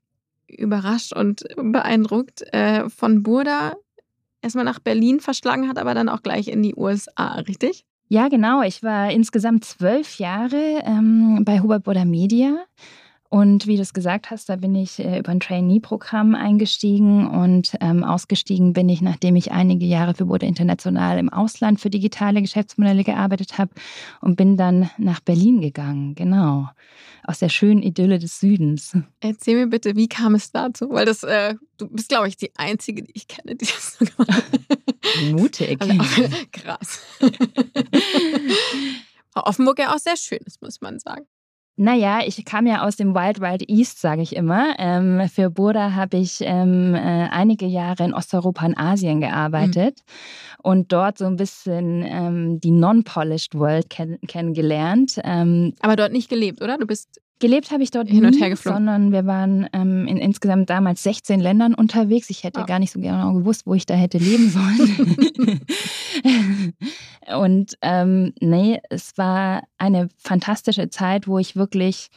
[SPEAKER 1] überrascht und beeindruckt, äh, von Burda erstmal nach Berlin verschlagen hat, aber dann auch gleich in die USA, richtig?
[SPEAKER 2] Ja, genau. Ich war insgesamt zwölf Jahre ähm, bei Hubert Boda Media. Und wie du es gesagt hast, da bin ich äh, über ein Trainee-Programm eingestiegen und ähm, ausgestiegen bin ich, nachdem ich einige Jahre für Bude International im Ausland für digitale Geschäftsmodelle gearbeitet habe und bin dann nach Berlin gegangen, genau, aus der schönen Idylle des Südens.
[SPEAKER 1] Erzähl mir bitte, wie kam es dazu? Weil das, äh, du bist, glaube ich, die Einzige, die ich kenne, die das so gemacht hat.
[SPEAKER 2] Mutig.
[SPEAKER 1] Also, krass. Offenburg ja auch sehr schön ist, muss man sagen.
[SPEAKER 2] Naja, ich kam ja aus dem Wild Wild East, sage ich immer. Ähm, für Boda habe ich ähm, äh, einige Jahre in Osteuropa und Asien gearbeitet mhm. und dort so ein bisschen ähm, die Non-Polished World kenn kennengelernt.
[SPEAKER 1] Ähm, Aber dort nicht gelebt, oder? Du bist
[SPEAKER 2] Gelebt habe ich dort hin und her geflogen. sondern wir waren ähm, in insgesamt damals 16 Ländern unterwegs. Ich hätte oh. gar nicht so genau gewusst, wo ich da hätte leben sollen. und ähm, nee, es war eine fantastische Zeit, wo ich wirklich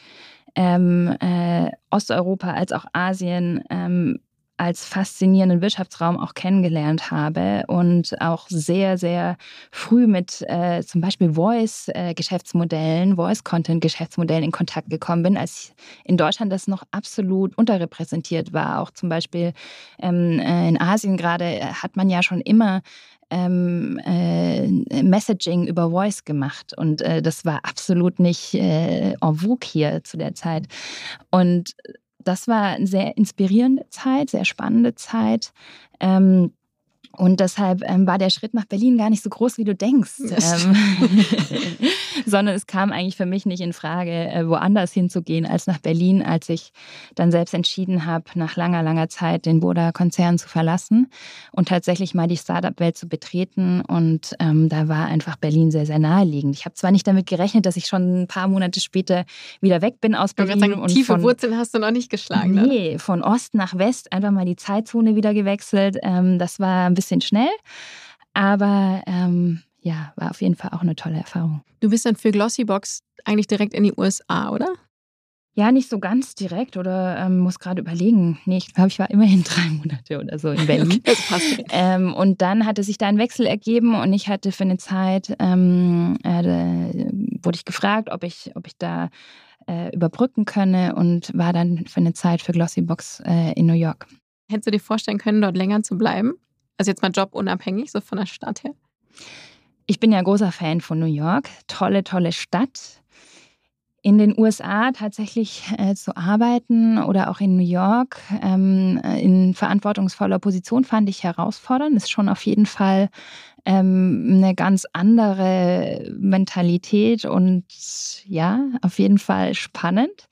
[SPEAKER 2] ähm, äh, Osteuropa als auch Asien ähm, als faszinierenden Wirtschaftsraum auch kennengelernt habe und auch sehr, sehr früh mit äh, zum Beispiel Voice-Geschäftsmodellen, Voice-Content-Geschäftsmodellen in Kontakt gekommen bin, als in Deutschland das noch absolut unterrepräsentiert war. Auch zum Beispiel ähm, äh, in Asien gerade hat man ja schon immer ähm, äh, Messaging über Voice gemacht. Und äh, das war absolut nicht äh, en vogue hier zu der Zeit. Und das war eine sehr inspirierende Zeit, sehr spannende Zeit. Ähm, und deshalb ähm, war der Schritt nach Berlin gar nicht so groß, wie du denkst. Ähm, sondern es kam eigentlich für mich nicht in Frage, äh, woanders hinzugehen als nach Berlin, als ich dann selbst entschieden habe, nach langer, langer Zeit den Boda-Konzern zu verlassen und tatsächlich mal die Startup-Welt zu betreten. Und ähm, da war einfach Berlin sehr, sehr naheliegend. Ich habe zwar nicht damit gerechnet, dass ich schon ein paar Monate später wieder weg bin aus Berlin.
[SPEAKER 1] Sagen, und tiefe von, Wurzeln hast du noch nicht geschlagen.
[SPEAKER 2] Nee, oder? von Ost nach West einfach mal die Zeitzone wieder gewechselt. Ähm, das war ein bisschen bisschen schnell. Aber ähm, ja, war auf jeden Fall auch eine tolle Erfahrung.
[SPEAKER 1] Du bist dann für Glossybox eigentlich direkt in die USA, oder?
[SPEAKER 2] Ja, nicht so ganz direkt oder ähm, muss gerade überlegen. Nee, ich glaube, ich war immerhin drei Monate oder so in Berlin. das passt. Ähm, und dann hatte sich da ein Wechsel ergeben und ich hatte für eine Zeit, ähm, äh, wurde ich gefragt, ob ich, ob ich da äh, überbrücken könne und war dann für eine Zeit für Glossybox äh, in New York.
[SPEAKER 1] Hättest du dir vorstellen können, dort länger zu bleiben? Also jetzt mal jobunabhängig, so von der Stadt her?
[SPEAKER 2] Ich bin ja großer Fan von New York. Tolle, tolle Stadt. In den USA tatsächlich äh, zu arbeiten oder auch in New York ähm, in verantwortungsvoller Position fand ich herausfordernd. Ist schon auf jeden Fall ähm, eine ganz andere Mentalität und ja, auf jeden Fall spannend.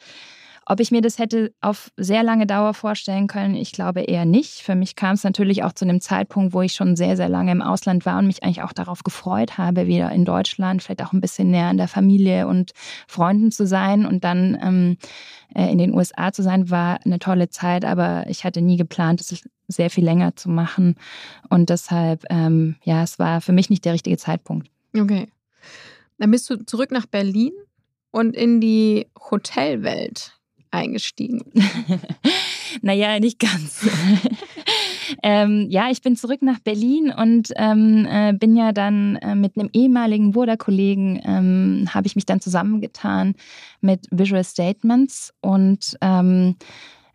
[SPEAKER 2] Ob ich mir das hätte auf sehr lange Dauer vorstellen können, ich glaube eher nicht. Für mich kam es natürlich auch zu einem Zeitpunkt, wo ich schon sehr, sehr lange im Ausland war und mich eigentlich auch darauf gefreut habe, wieder in Deutschland, vielleicht auch ein bisschen näher an der Familie und Freunden zu sein. Und dann ähm, äh, in den USA zu sein, war eine tolle Zeit, aber ich hatte nie geplant, es sehr viel länger zu machen. Und deshalb, ähm, ja, es war für mich nicht der richtige Zeitpunkt.
[SPEAKER 1] Okay. Dann bist du zurück nach Berlin und in die Hotelwelt eingestiegen?
[SPEAKER 2] naja, nicht ganz. ähm, ja, ich bin zurück nach Berlin und ähm, äh, bin ja dann äh, mit einem ehemaligen Burda-Kollegen, ähm, habe ich mich dann zusammengetan mit Visual Statements und ähm,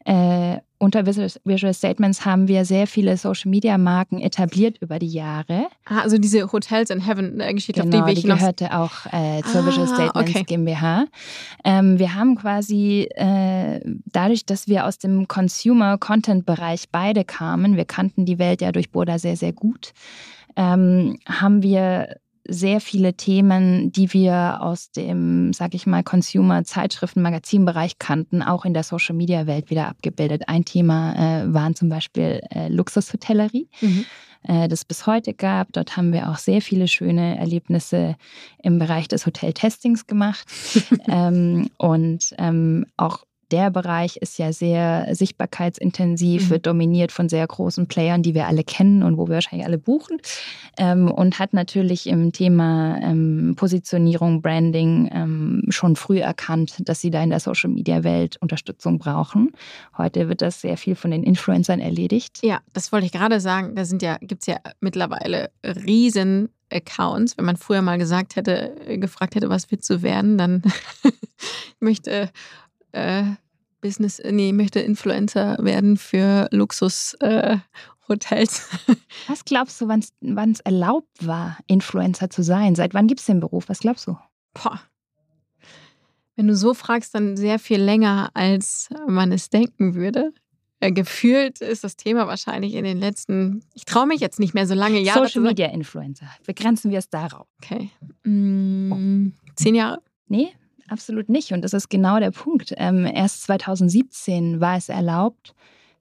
[SPEAKER 2] äh, unter Visual Statements haben wir sehr viele Social-Media-Marken etabliert über die Jahre.
[SPEAKER 1] Ah, also diese Hotels in Heaven
[SPEAKER 2] äh, Geschichte, genau, auf die die gehörte auch äh, zur ah, Visual Statements okay. GmbH. Ähm, wir haben quasi äh, dadurch, dass wir aus dem Consumer-Content-Bereich beide kamen, wir kannten die Welt ja durch Boda sehr, sehr gut, ähm, haben wir sehr viele Themen, die wir aus dem, sag ich mal, Consumer-Zeitschriften, Magazinbereich kannten, auch in der Social-Media-Welt wieder abgebildet. Ein Thema äh, waren zum Beispiel äh, Luxushotellerie. Mhm äh, das bis heute gab. Dort haben wir auch sehr viele schöne Erlebnisse im Bereich des Hotel-Testings gemacht ähm, und ähm, auch der Bereich ist ja sehr sichtbarkeitsintensiv, mhm. wird dominiert von sehr großen Playern, die wir alle kennen und wo wir wahrscheinlich alle buchen. Ähm, und hat natürlich im Thema ähm, Positionierung, Branding ähm, schon früh erkannt, dass sie da in der Social-Media-Welt Unterstützung brauchen. Heute wird das sehr viel von den Influencern erledigt.
[SPEAKER 1] Ja, das wollte ich gerade sagen. Da ja, gibt es ja mittlerweile riesen Accounts. Wenn man früher mal gesagt hätte, gefragt hätte, was willst du werden, dann möchte äh, Business, äh, nee, möchte Influencer werden für Luxushotels. Äh,
[SPEAKER 2] Was glaubst du, wann es erlaubt war, Influencer zu sein? Seit wann gibt es den Beruf? Was glaubst du? Boah.
[SPEAKER 1] Wenn du so fragst, dann sehr viel länger, als man es denken würde. Äh, gefühlt ist das Thema wahrscheinlich in den letzten, ich traue mich jetzt nicht mehr so lange
[SPEAKER 2] Jahre. Social Media Influencer. Begrenzen wir es darauf.
[SPEAKER 1] Okay. Mm, zehn Jahre?
[SPEAKER 2] Nee, absolut nicht. Und das ist genau der Punkt. Ähm, erst 2017 war es erlaubt,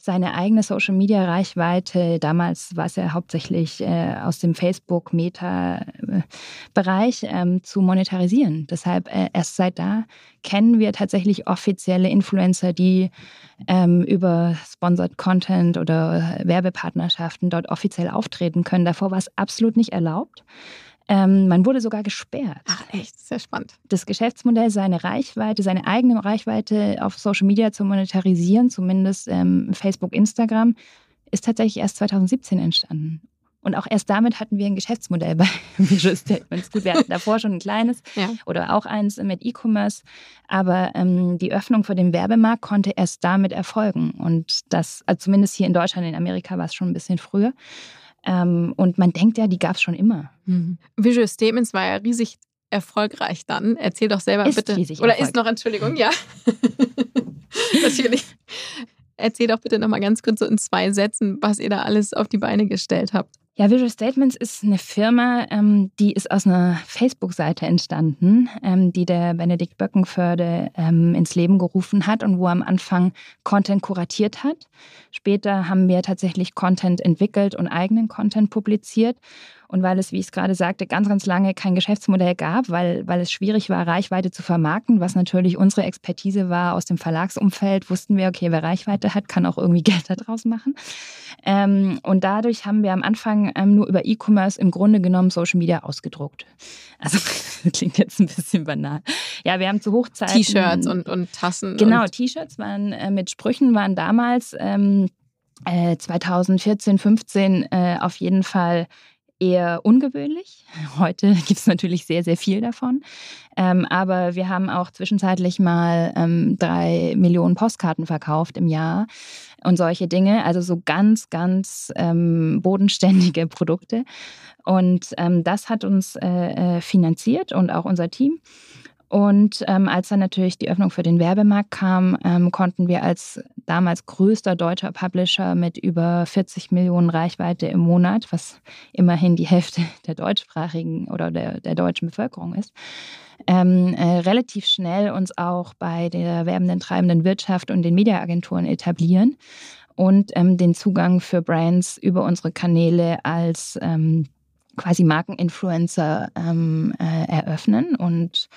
[SPEAKER 2] seine eigene Social-Media-Reichweite, damals war es ja hauptsächlich äh, aus dem Facebook-Meta-Bereich, ähm, zu monetarisieren. Deshalb äh, erst seit da kennen wir tatsächlich offizielle Influencer, die ähm, über Sponsored Content oder Werbepartnerschaften dort offiziell auftreten können. Davor war es absolut nicht erlaubt. Ähm, man wurde sogar gesperrt.
[SPEAKER 1] Ach, echt, sehr spannend.
[SPEAKER 2] Das Geschäftsmodell, seine Reichweite, seine eigene Reichweite auf Social Media zu monetarisieren, zumindest ähm, Facebook, Instagram, ist tatsächlich erst 2017 entstanden. Und auch erst damit hatten wir ein Geschäftsmodell bei Visual Statements. Gut, wir hatten davor schon ein kleines ja. oder auch eins mit E-Commerce, aber ähm, die Öffnung für den Werbemarkt konnte erst damit erfolgen. Und das, also zumindest hier in Deutschland, in Amerika war es schon ein bisschen früher. Ähm, und man denkt ja, die gab es schon immer.
[SPEAKER 1] Mhm. Visual Statements war ja riesig erfolgreich dann. Erzähl doch selber
[SPEAKER 2] ist
[SPEAKER 1] bitte. Oder ist noch, Entschuldigung, ja. Natürlich. Erzähl doch bitte nochmal ganz kurz so in zwei Sätzen, was ihr da alles auf die Beine gestellt habt.
[SPEAKER 2] Ja, Visual Statements ist eine Firma, ähm, die ist aus einer Facebook-Seite entstanden, ähm, die der Benedikt Böckenförde ähm, ins Leben gerufen hat und wo am Anfang Content kuratiert hat. Später haben wir tatsächlich Content entwickelt und eigenen Content publiziert. Und weil es, wie ich es gerade sagte, ganz, ganz lange kein Geschäftsmodell gab, weil, weil es schwierig war, Reichweite zu vermarkten, was natürlich unsere Expertise war aus dem Verlagsumfeld, wussten wir, okay, wer Reichweite hat, kann auch irgendwie Geld daraus machen. Ähm, und dadurch haben wir am Anfang ähm, nur über E-Commerce im Grunde genommen Social Media ausgedruckt. Also klingt jetzt ein bisschen banal. Ja, wir haben zu Hochzeiten.
[SPEAKER 1] T-Shirts und, und Tassen.
[SPEAKER 2] Genau, T-Shirts waren äh, mit Sprüchen, waren damals. Ähm, 2014, 15 äh, auf jeden Fall eher ungewöhnlich. Heute gibt es natürlich sehr, sehr viel davon. Ähm, aber wir haben auch zwischenzeitlich mal ähm, drei Millionen Postkarten verkauft im Jahr und solche Dinge. Also so ganz, ganz ähm, bodenständige Produkte. Und ähm, das hat uns äh, äh, finanziert und auch unser Team. Und ähm, als dann natürlich die Öffnung für den Werbemarkt kam, ähm, konnten wir als damals größter deutscher Publisher mit über 40 Millionen Reichweite im Monat, was immerhin die Hälfte der deutschsprachigen oder der, der deutschen Bevölkerung ist, ähm, äh, relativ schnell uns auch bei der werbenden, treibenden Wirtschaft und den Mediaagenturen etablieren und ähm, den Zugang für Brands über unsere Kanäle als ähm, quasi Markeninfluencer ähm, äh, eröffnen. Und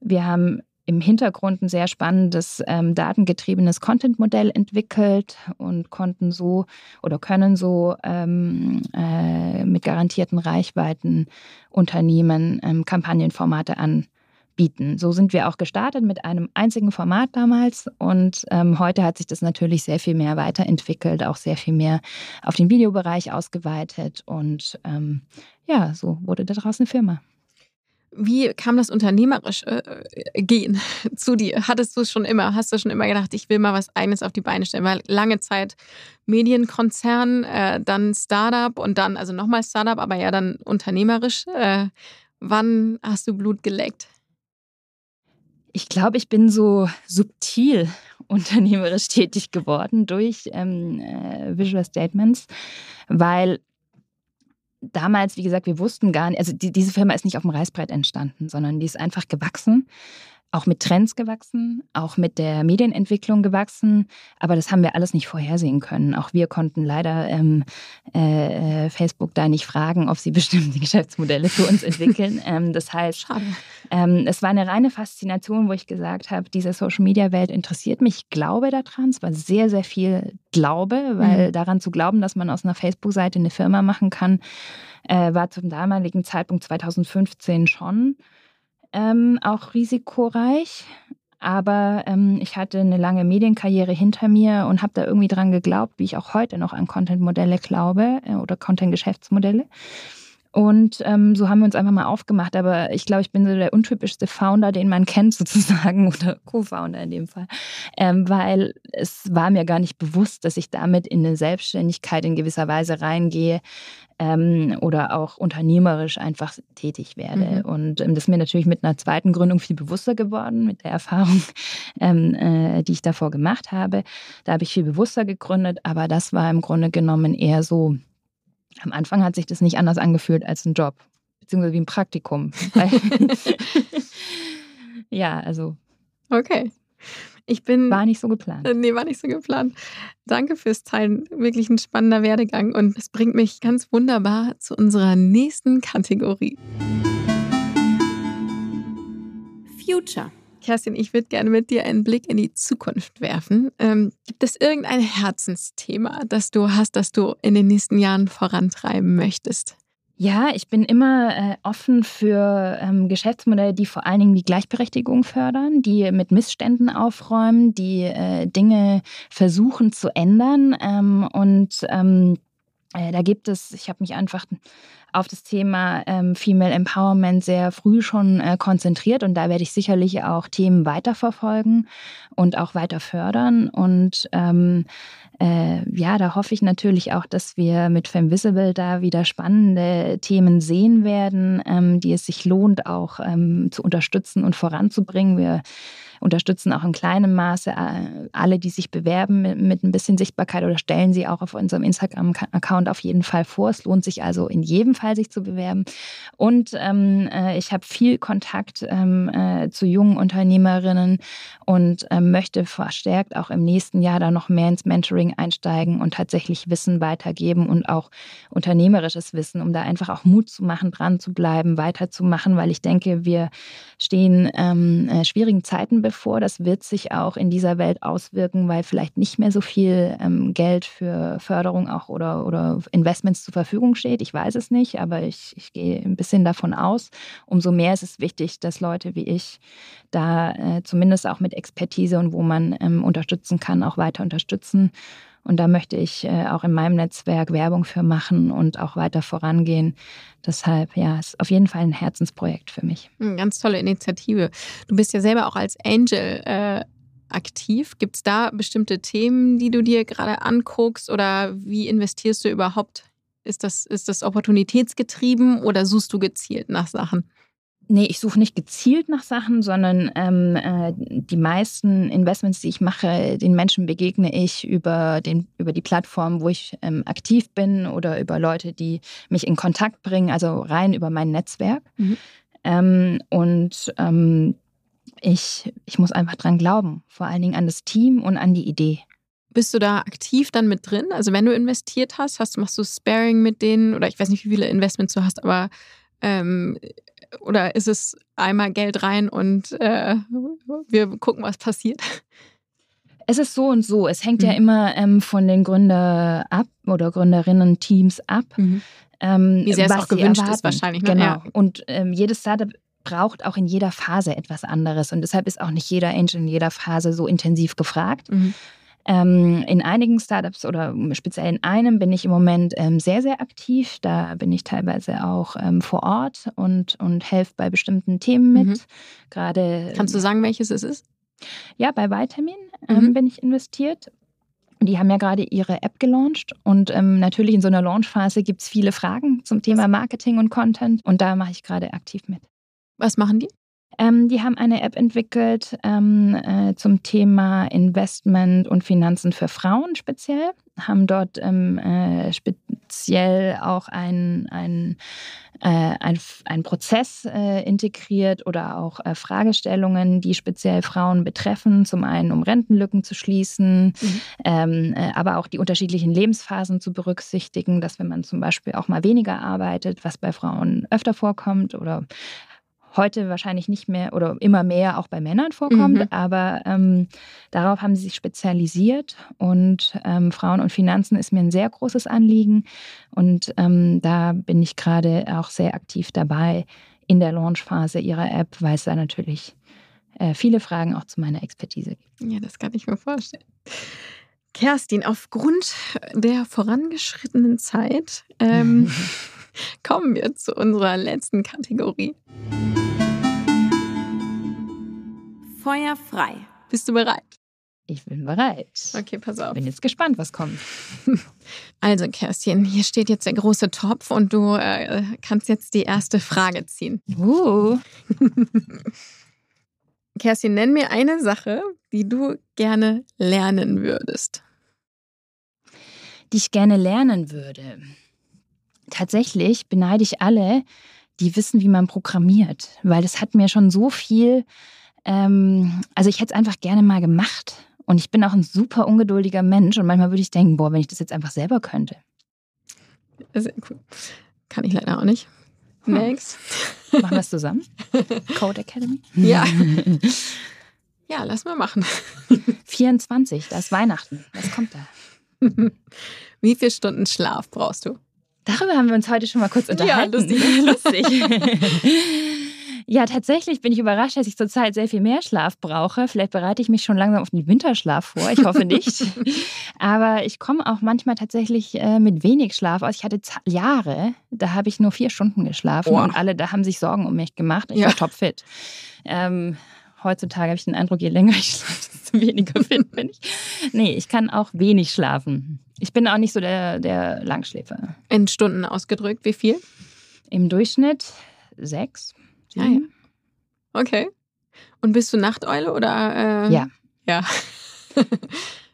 [SPEAKER 2] wir haben im Hintergrund ein sehr spannendes ähm, datengetriebenes Content-Modell entwickelt und konnten so oder können so ähm, äh, mit garantierten Reichweiten Unternehmen ähm, Kampagnenformate anbieten. So sind wir auch gestartet mit einem einzigen Format damals und ähm, heute hat sich das natürlich sehr viel mehr weiterentwickelt, auch sehr viel mehr auf den Videobereich ausgeweitet und ähm, ja, so wurde daraus eine Firma.
[SPEAKER 1] Wie kam das unternehmerisch äh, gehen zu dir? Hattest du es schon immer? Hast du schon immer gedacht, ich will mal was Eigenes auf die Beine stellen? Weil lange Zeit Medienkonzern, äh, dann Startup und dann, also nochmal Startup, aber ja dann unternehmerisch. Äh, wann hast du Blut geleckt?
[SPEAKER 2] Ich glaube, ich bin so subtil unternehmerisch tätig geworden durch ähm, äh, Visual Statements, weil damals, wie gesagt, wir wussten gar nicht, also die, diese Firma ist nicht auf dem Reißbrett entstanden, sondern die ist einfach gewachsen auch mit Trends gewachsen, auch mit der Medienentwicklung gewachsen. Aber das haben wir alles nicht vorhersehen können. Auch wir konnten leider ähm, äh, Facebook da nicht fragen, ob sie bestimmte Geschäftsmodelle für uns entwickeln. ähm, das heißt, ähm, es war eine reine Faszination, wo ich gesagt habe, diese Social-Media-Welt interessiert mich. Ich glaube daran. Es war sehr, sehr viel Glaube, weil mhm. daran zu glauben, dass man aus einer Facebook-Seite eine Firma machen kann, äh, war zum damaligen Zeitpunkt 2015 schon ähm, auch risikoreich. Aber ähm, ich hatte eine lange Medienkarriere hinter mir und habe da irgendwie dran geglaubt, wie ich auch heute noch an Content-Modelle glaube äh, oder Content-Geschäftsmodelle. Und ähm, so haben wir uns einfach mal aufgemacht. Aber ich glaube, ich bin so der untypischste Founder, den man kennt sozusagen, oder Co-Founder in dem Fall, ähm, weil es war mir gar nicht bewusst, dass ich damit in eine Selbstständigkeit in gewisser Weise reingehe ähm, oder auch unternehmerisch einfach tätig werde. Mhm. Und ähm, das ist mir natürlich mit einer zweiten Gründung viel bewusster geworden, mit der Erfahrung, ähm, äh, die ich davor gemacht habe. Da habe ich viel bewusster gegründet, aber das war im Grunde genommen eher so am Anfang hat sich das nicht anders angefühlt als ein Job, beziehungsweise wie ein Praktikum. Ja, also.
[SPEAKER 1] Okay. Ich bin.
[SPEAKER 2] War nicht so geplant.
[SPEAKER 1] Äh, nee, war nicht so geplant. Danke fürs Teilen. Wirklich ein spannender Werdegang. Und es bringt mich ganz wunderbar zu unserer nächsten Kategorie. Future. Kerstin, ich würde gerne mit dir einen Blick in die Zukunft werfen. Ähm, gibt es irgendein Herzensthema, das du hast, das du in den nächsten Jahren vorantreiben möchtest?
[SPEAKER 2] Ja, ich bin immer äh, offen für ähm, Geschäftsmodelle, die vor allen Dingen die Gleichberechtigung fördern, die mit Missständen aufräumen, die äh, Dinge versuchen zu ändern. Ähm, und ähm, äh, da gibt es, ich habe mich einfach auf das Thema ähm, Female Empowerment sehr früh schon äh, konzentriert und da werde ich sicherlich auch Themen weiterverfolgen und auch weiter fördern. Und ähm, äh, ja, da hoffe ich natürlich auch, dass wir mit Femvisible da wieder spannende Themen sehen werden, ähm, die es sich lohnt, auch ähm, zu unterstützen und voranzubringen. Wir unterstützen auch in kleinem Maße äh, alle, die sich bewerben mit, mit ein bisschen Sichtbarkeit oder stellen sie auch auf unserem Instagram-Account auf jeden Fall vor. Es lohnt sich also in jedem Fall, sich zu bewerben. Und ähm, äh, ich habe viel Kontakt ähm, äh, zu jungen Unternehmerinnen und ähm, möchte verstärkt auch im nächsten Jahr da noch mehr ins Mentoring einsteigen und tatsächlich Wissen weitergeben und auch unternehmerisches Wissen, um da einfach auch Mut zu machen, dran zu bleiben, weiterzumachen, weil ich denke, wir stehen ähm, äh, schwierigen Zeiten bevor. Das wird sich auch in dieser Welt auswirken, weil vielleicht nicht mehr so viel ähm, Geld für Förderung auch oder, oder Investments zur Verfügung steht. Ich weiß es nicht, aber ich, ich gehe ein bisschen davon aus. Umso mehr ist es wichtig, dass Leute wie ich da äh, zumindest auch mit Expertise und wo man ähm, unterstützen kann, auch weiter unterstützen. Und da möchte ich äh, auch in meinem Netzwerk Werbung für machen und auch weiter vorangehen. Deshalb, ja, ist auf jeden Fall ein Herzensprojekt für mich.
[SPEAKER 1] Hm, ganz tolle Initiative. Du bist ja selber auch als Angel äh, aktiv. Gibt es da bestimmte Themen, die du dir gerade anguckst oder wie investierst du überhaupt? Ist das, ist das opportunitätsgetrieben oder suchst du gezielt nach Sachen?
[SPEAKER 2] Nee, ich suche nicht gezielt nach Sachen, sondern ähm, äh, die meisten Investments, die ich mache, den Menschen begegne ich über, den, über die Plattform, wo ich ähm, aktiv bin oder über Leute, die mich in Kontakt bringen, also rein über mein Netzwerk. Mhm. Ähm, und ähm, ich, ich muss einfach dran glauben, vor allen Dingen an das Team und an die Idee.
[SPEAKER 1] Bist du da aktiv dann mit drin? Also wenn du investiert hast, hast machst du Sparing mit denen oder ich weiß nicht, wie viele Investments du hast, aber ähm, oder ist es einmal Geld rein und äh, wir gucken, was passiert?
[SPEAKER 2] Es ist so und so. Es hängt mhm. ja immer ähm, von den Gründer ab oder Gründerinnen-Teams ab.
[SPEAKER 1] Mhm. Ähm, Wie sehr es auch gewünscht erwarten. ist wahrscheinlich.
[SPEAKER 2] Ne? Genau. Ja. Und ähm, jedes Startup braucht auch in jeder Phase etwas anderes. Und deshalb ist auch nicht jeder Angel in jeder Phase so intensiv gefragt. Mhm. Ähm, in einigen Startups oder speziell in einem bin ich im Moment ähm, sehr, sehr aktiv. Da bin ich teilweise auch ähm, vor Ort und, und helfe bei bestimmten Themen mit. Mhm. Gerade,
[SPEAKER 1] Kannst du sagen, welches es ist?
[SPEAKER 2] Ja, bei Vitamin ähm, mhm. bin ich investiert. Die haben ja gerade ihre App gelauncht und ähm, natürlich in so einer Launchphase gibt es viele Fragen zum Thema Marketing und Content und da mache ich gerade aktiv mit.
[SPEAKER 1] Was machen die?
[SPEAKER 2] Ähm, die haben eine App entwickelt ähm, äh, zum Thema Investment und Finanzen für Frauen speziell, haben dort ähm, äh, speziell auch ein, ein, äh, ein, ein Prozess äh, integriert oder auch äh, Fragestellungen, die speziell Frauen betreffen, zum einen um Rentenlücken zu schließen, mhm. Ähm, äh, aber auch die unterschiedlichen Lebensphasen zu berücksichtigen, dass wenn man zum Beispiel auch mal weniger arbeitet, was bei Frauen öfter vorkommt oder heute wahrscheinlich nicht mehr oder immer mehr auch bei Männern vorkommt, mhm. aber ähm, darauf haben sie sich spezialisiert und ähm, Frauen und Finanzen ist mir ein sehr großes Anliegen und ähm, da bin ich gerade auch sehr aktiv dabei in der Launchphase ihrer App, weil es da natürlich äh, viele Fragen auch zu meiner Expertise gibt.
[SPEAKER 1] Ja, das kann ich mir vorstellen. Kerstin, aufgrund der vorangeschrittenen Zeit ähm, kommen wir zu unserer letzten Kategorie. Feuer frei. Bist du bereit?
[SPEAKER 2] Ich bin bereit.
[SPEAKER 1] Okay, pass auf.
[SPEAKER 2] Bin jetzt gespannt, was kommt.
[SPEAKER 1] Also, Kerstin, hier steht jetzt der große Topf und du äh, kannst jetzt die erste Frage ziehen.
[SPEAKER 2] Uh.
[SPEAKER 1] Kerstin, nenn mir eine Sache, die du gerne lernen würdest.
[SPEAKER 2] Die ich gerne lernen würde. Tatsächlich beneide ich alle, die wissen, wie man programmiert, weil das hat mir schon so viel Ähm, also ich hätte es einfach gerne mal gemacht. Und ich bin auch ein super ungeduldiger Mensch. Und manchmal würde ich denken, boah, wenn ich das jetzt einfach selber könnte.
[SPEAKER 1] Sehr cool. Kann ich leider auch nicht. Hm. Next.
[SPEAKER 2] Machen wir es zusammen? Code Academy?
[SPEAKER 1] Ja. Ja, lass mal machen.
[SPEAKER 2] 24, das ist Weihnachten. Was kommt da?
[SPEAKER 1] Wie viele Stunden Schlaf brauchst du?
[SPEAKER 2] Darüber haben wir uns heute schon mal kurz unterhalten.
[SPEAKER 1] Ja, lustig.
[SPEAKER 2] lustig. Ja, tatsächlich bin ich überrascht, dass ich zurzeit sehr viel mehr Schlaf brauche. Vielleicht bereite ich mich schon langsam auf den Winterschlaf vor. Ich hoffe nicht. Aber ich komme auch manchmal tatsächlich äh, mit wenig Schlaf aus. Ich hatte Jahre, da habe ich nur vier Stunden geschlafen oh. und alle da haben sich Sorgen um mich gemacht. Ich ja. war topfit. Ähm, heutzutage habe ich den Eindruck, je länger ich schlafe, desto weniger fit bin ich. Nee, ich kann auch wenig schlafen. Ich bin auch nicht so der, der Langschläfer.
[SPEAKER 1] In Stunden ausgedrückt, wie viel?
[SPEAKER 2] Im Durchschnitt sechs.
[SPEAKER 1] Ah, ja. Okay. Und bist du Nachteule oder?
[SPEAKER 2] Äh, ja.
[SPEAKER 1] Ja.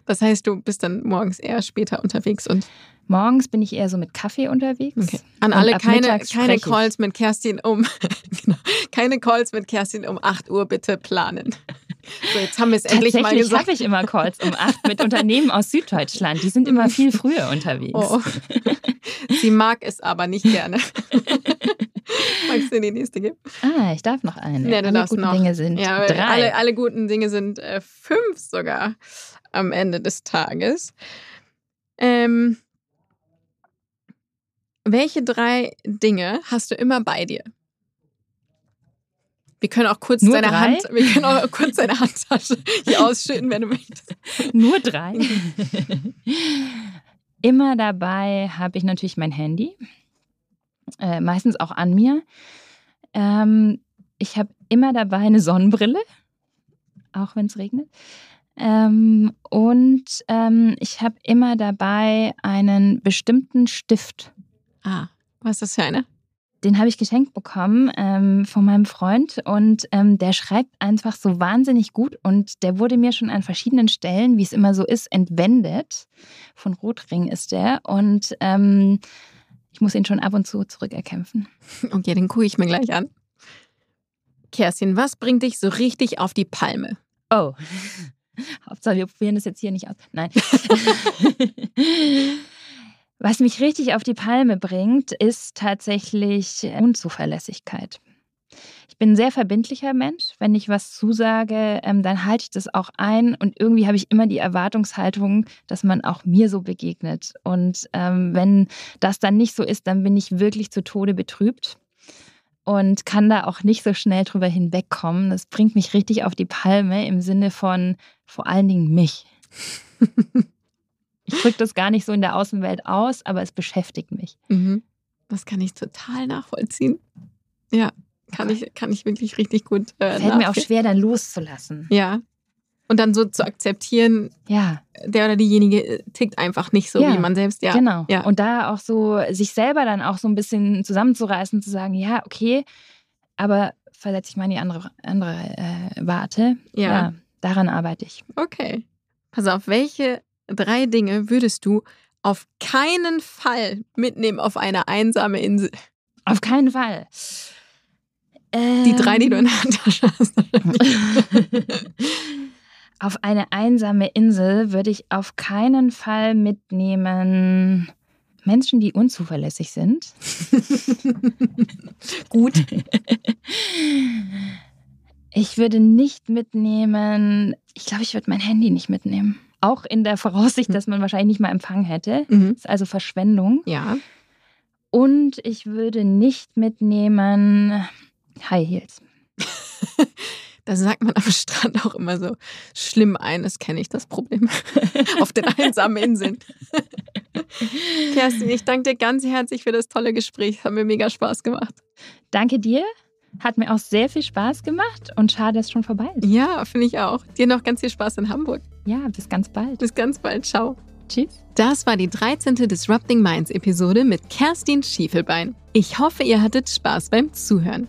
[SPEAKER 1] das heißt, du bist dann morgens eher später unterwegs und.
[SPEAKER 2] Morgens bin ich eher so mit Kaffee unterwegs.
[SPEAKER 1] Okay. An alle keine, keine Calls mit Kerstin um genau, keine Calls mit Kerstin um 8 Uhr bitte planen. So, jetzt haben wir es endlich mal gesagt.
[SPEAKER 2] habe ich immer Calls um 8 mit Unternehmen aus Süddeutschland. Die sind immer viel früher unterwegs. Oh.
[SPEAKER 1] Sie mag es aber nicht gerne. Magst du die nächste geben?
[SPEAKER 2] Ah, ich darf noch eine.
[SPEAKER 1] Ja, alle
[SPEAKER 2] guten
[SPEAKER 1] noch.
[SPEAKER 2] Dinge sind
[SPEAKER 1] ja,
[SPEAKER 2] drei.
[SPEAKER 1] Alle, alle guten Dinge sind äh, fünf sogar am Ende des Tages. Ähm, welche drei Dinge hast du immer bei dir? Wir können auch kurz
[SPEAKER 2] Nur
[SPEAKER 1] deine
[SPEAKER 2] drei?
[SPEAKER 1] Hand, wir können auch kurz deine Handtasche hier ausschütten, wenn du möchtest.
[SPEAKER 2] Nur drei. Immer dabei habe ich natürlich mein Handy äh, meistens auch an mir. Ähm, ich habe immer dabei eine Sonnenbrille, auch wenn es regnet. Ähm, und ähm, ich habe immer dabei einen bestimmten Stift.
[SPEAKER 1] Ah, was ist das für eine?
[SPEAKER 2] Den habe ich geschenkt bekommen ähm, von meinem Freund und ähm, der schreibt einfach so wahnsinnig gut und der wurde mir schon an verschiedenen Stellen, wie es immer so ist, entwendet. Von Rotring ist der und ähm, ich muss ihn schon ab und zu zurückerkämpfen.
[SPEAKER 1] Okay, den gucke ich mir gleich an. Kerstin, was bringt dich so richtig auf die Palme?
[SPEAKER 2] Oh. Hauptsache, wir probieren das jetzt hier nicht aus. Nein. Was mich richtig auf die Palme bringt, ist tatsächlich Unzuverlässigkeit. Ich bin ein sehr verbindlicher Mensch. Wenn ich was zusage, ähm, dann halte ich das auch ein. Und irgendwie habe ich immer die Erwartungshaltung, dass man auch mir so begegnet. Und ähm, wenn das dann nicht so ist, dann bin ich wirklich zu Tode betrübt und kann da auch nicht so schnell drüber hinwegkommen. Das bringt mich richtig auf die Palme im Sinne von vor allen Dingen mich. ich drücke das gar nicht so in der Außenwelt aus, aber es beschäftigt mich.
[SPEAKER 1] Mhm. Das kann ich total nachvollziehen. Ja, kann ich, kann ich wirklich richtig gut.
[SPEAKER 2] Äh, Fällt mir auch schwer, dann loszulassen.
[SPEAKER 1] Ja. Und dann so zu akzeptieren,
[SPEAKER 2] ja.
[SPEAKER 1] der oder diejenige äh, tickt einfach nicht so,
[SPEAKER 2] ja,
[SPEAKER 1] wie man selbst. Ja,
[SPEAKER 2] genau.
[SPEAKER 1] Ja.
[SPEAKER 2] Und da auch so sich selber dann auch so ein bisschen zusammenzureißen, zu sagen, ja, okay, aber versetze ich mal in die andere, andere äh, Warte.
[SPEAKER 1] Ja. ja.
[SPEAKER 2] Daran arbeite ich.
[SPEAKER 1] Okay. Pass auf, welche drei Dinge würdest du auf keinen Fall mitnehmen auf eine einsame Insel?
[SPEAKER 2] Auf keinen Fall.
[SPEAKER 1] Die drei, die du in der Handtasche hast.
[SPEAKER 2] auf eine einsame Insel würde ich auf keinen Fall mitnehmen Menschen, die unzuverlässig sind.
[SPEAKER 1] Gut.
[SPEAKER 2] Ich würde nicht mitnehmen, ich glaube, ich würde mein Handy nicht mitnehmen. Auch in der Voraussicht, dass man wahrscheinlich nicht mal Empfang hätte.
[SPEAKER 1] Mhm.
[SPEAKER 2] Das ist also Verschwendung.
[SPEAKER 1] Ja.
[SPEAKER 2] Und ich würde nicht mitnehmen High Heels.
[SPEAKER 1] Da sagt man am Strand auch immer so, schlimm ein, das kenne ich, das Problem. Auf den einsamen Inseln. Kerstin, ich danke dir ganz herzlich für das tolle Gespräch. Hat mir mega Spaß gemacht.
[SPEAKER 2] Danke dir. Hat mir auch sehr viel Spaß gemacht und schade, dass es schon vorbei ist.
[SPEAKER 1] Ja, finde ich auch. Dir noch ganz viel Spaß in Hamburg.
[SPEAKER 2] Ja, bis ganz bald.
[SPEAKER 1] Bis ganz bald. Ciao.
[SPEAKER 2] Tschüss.
[SPEAKER 1] Das war die 13. Disrupting Minds Episode mit Kerstin Schiefelbein. Ich hoffe, ihr hattet Spaß beim Zuhören.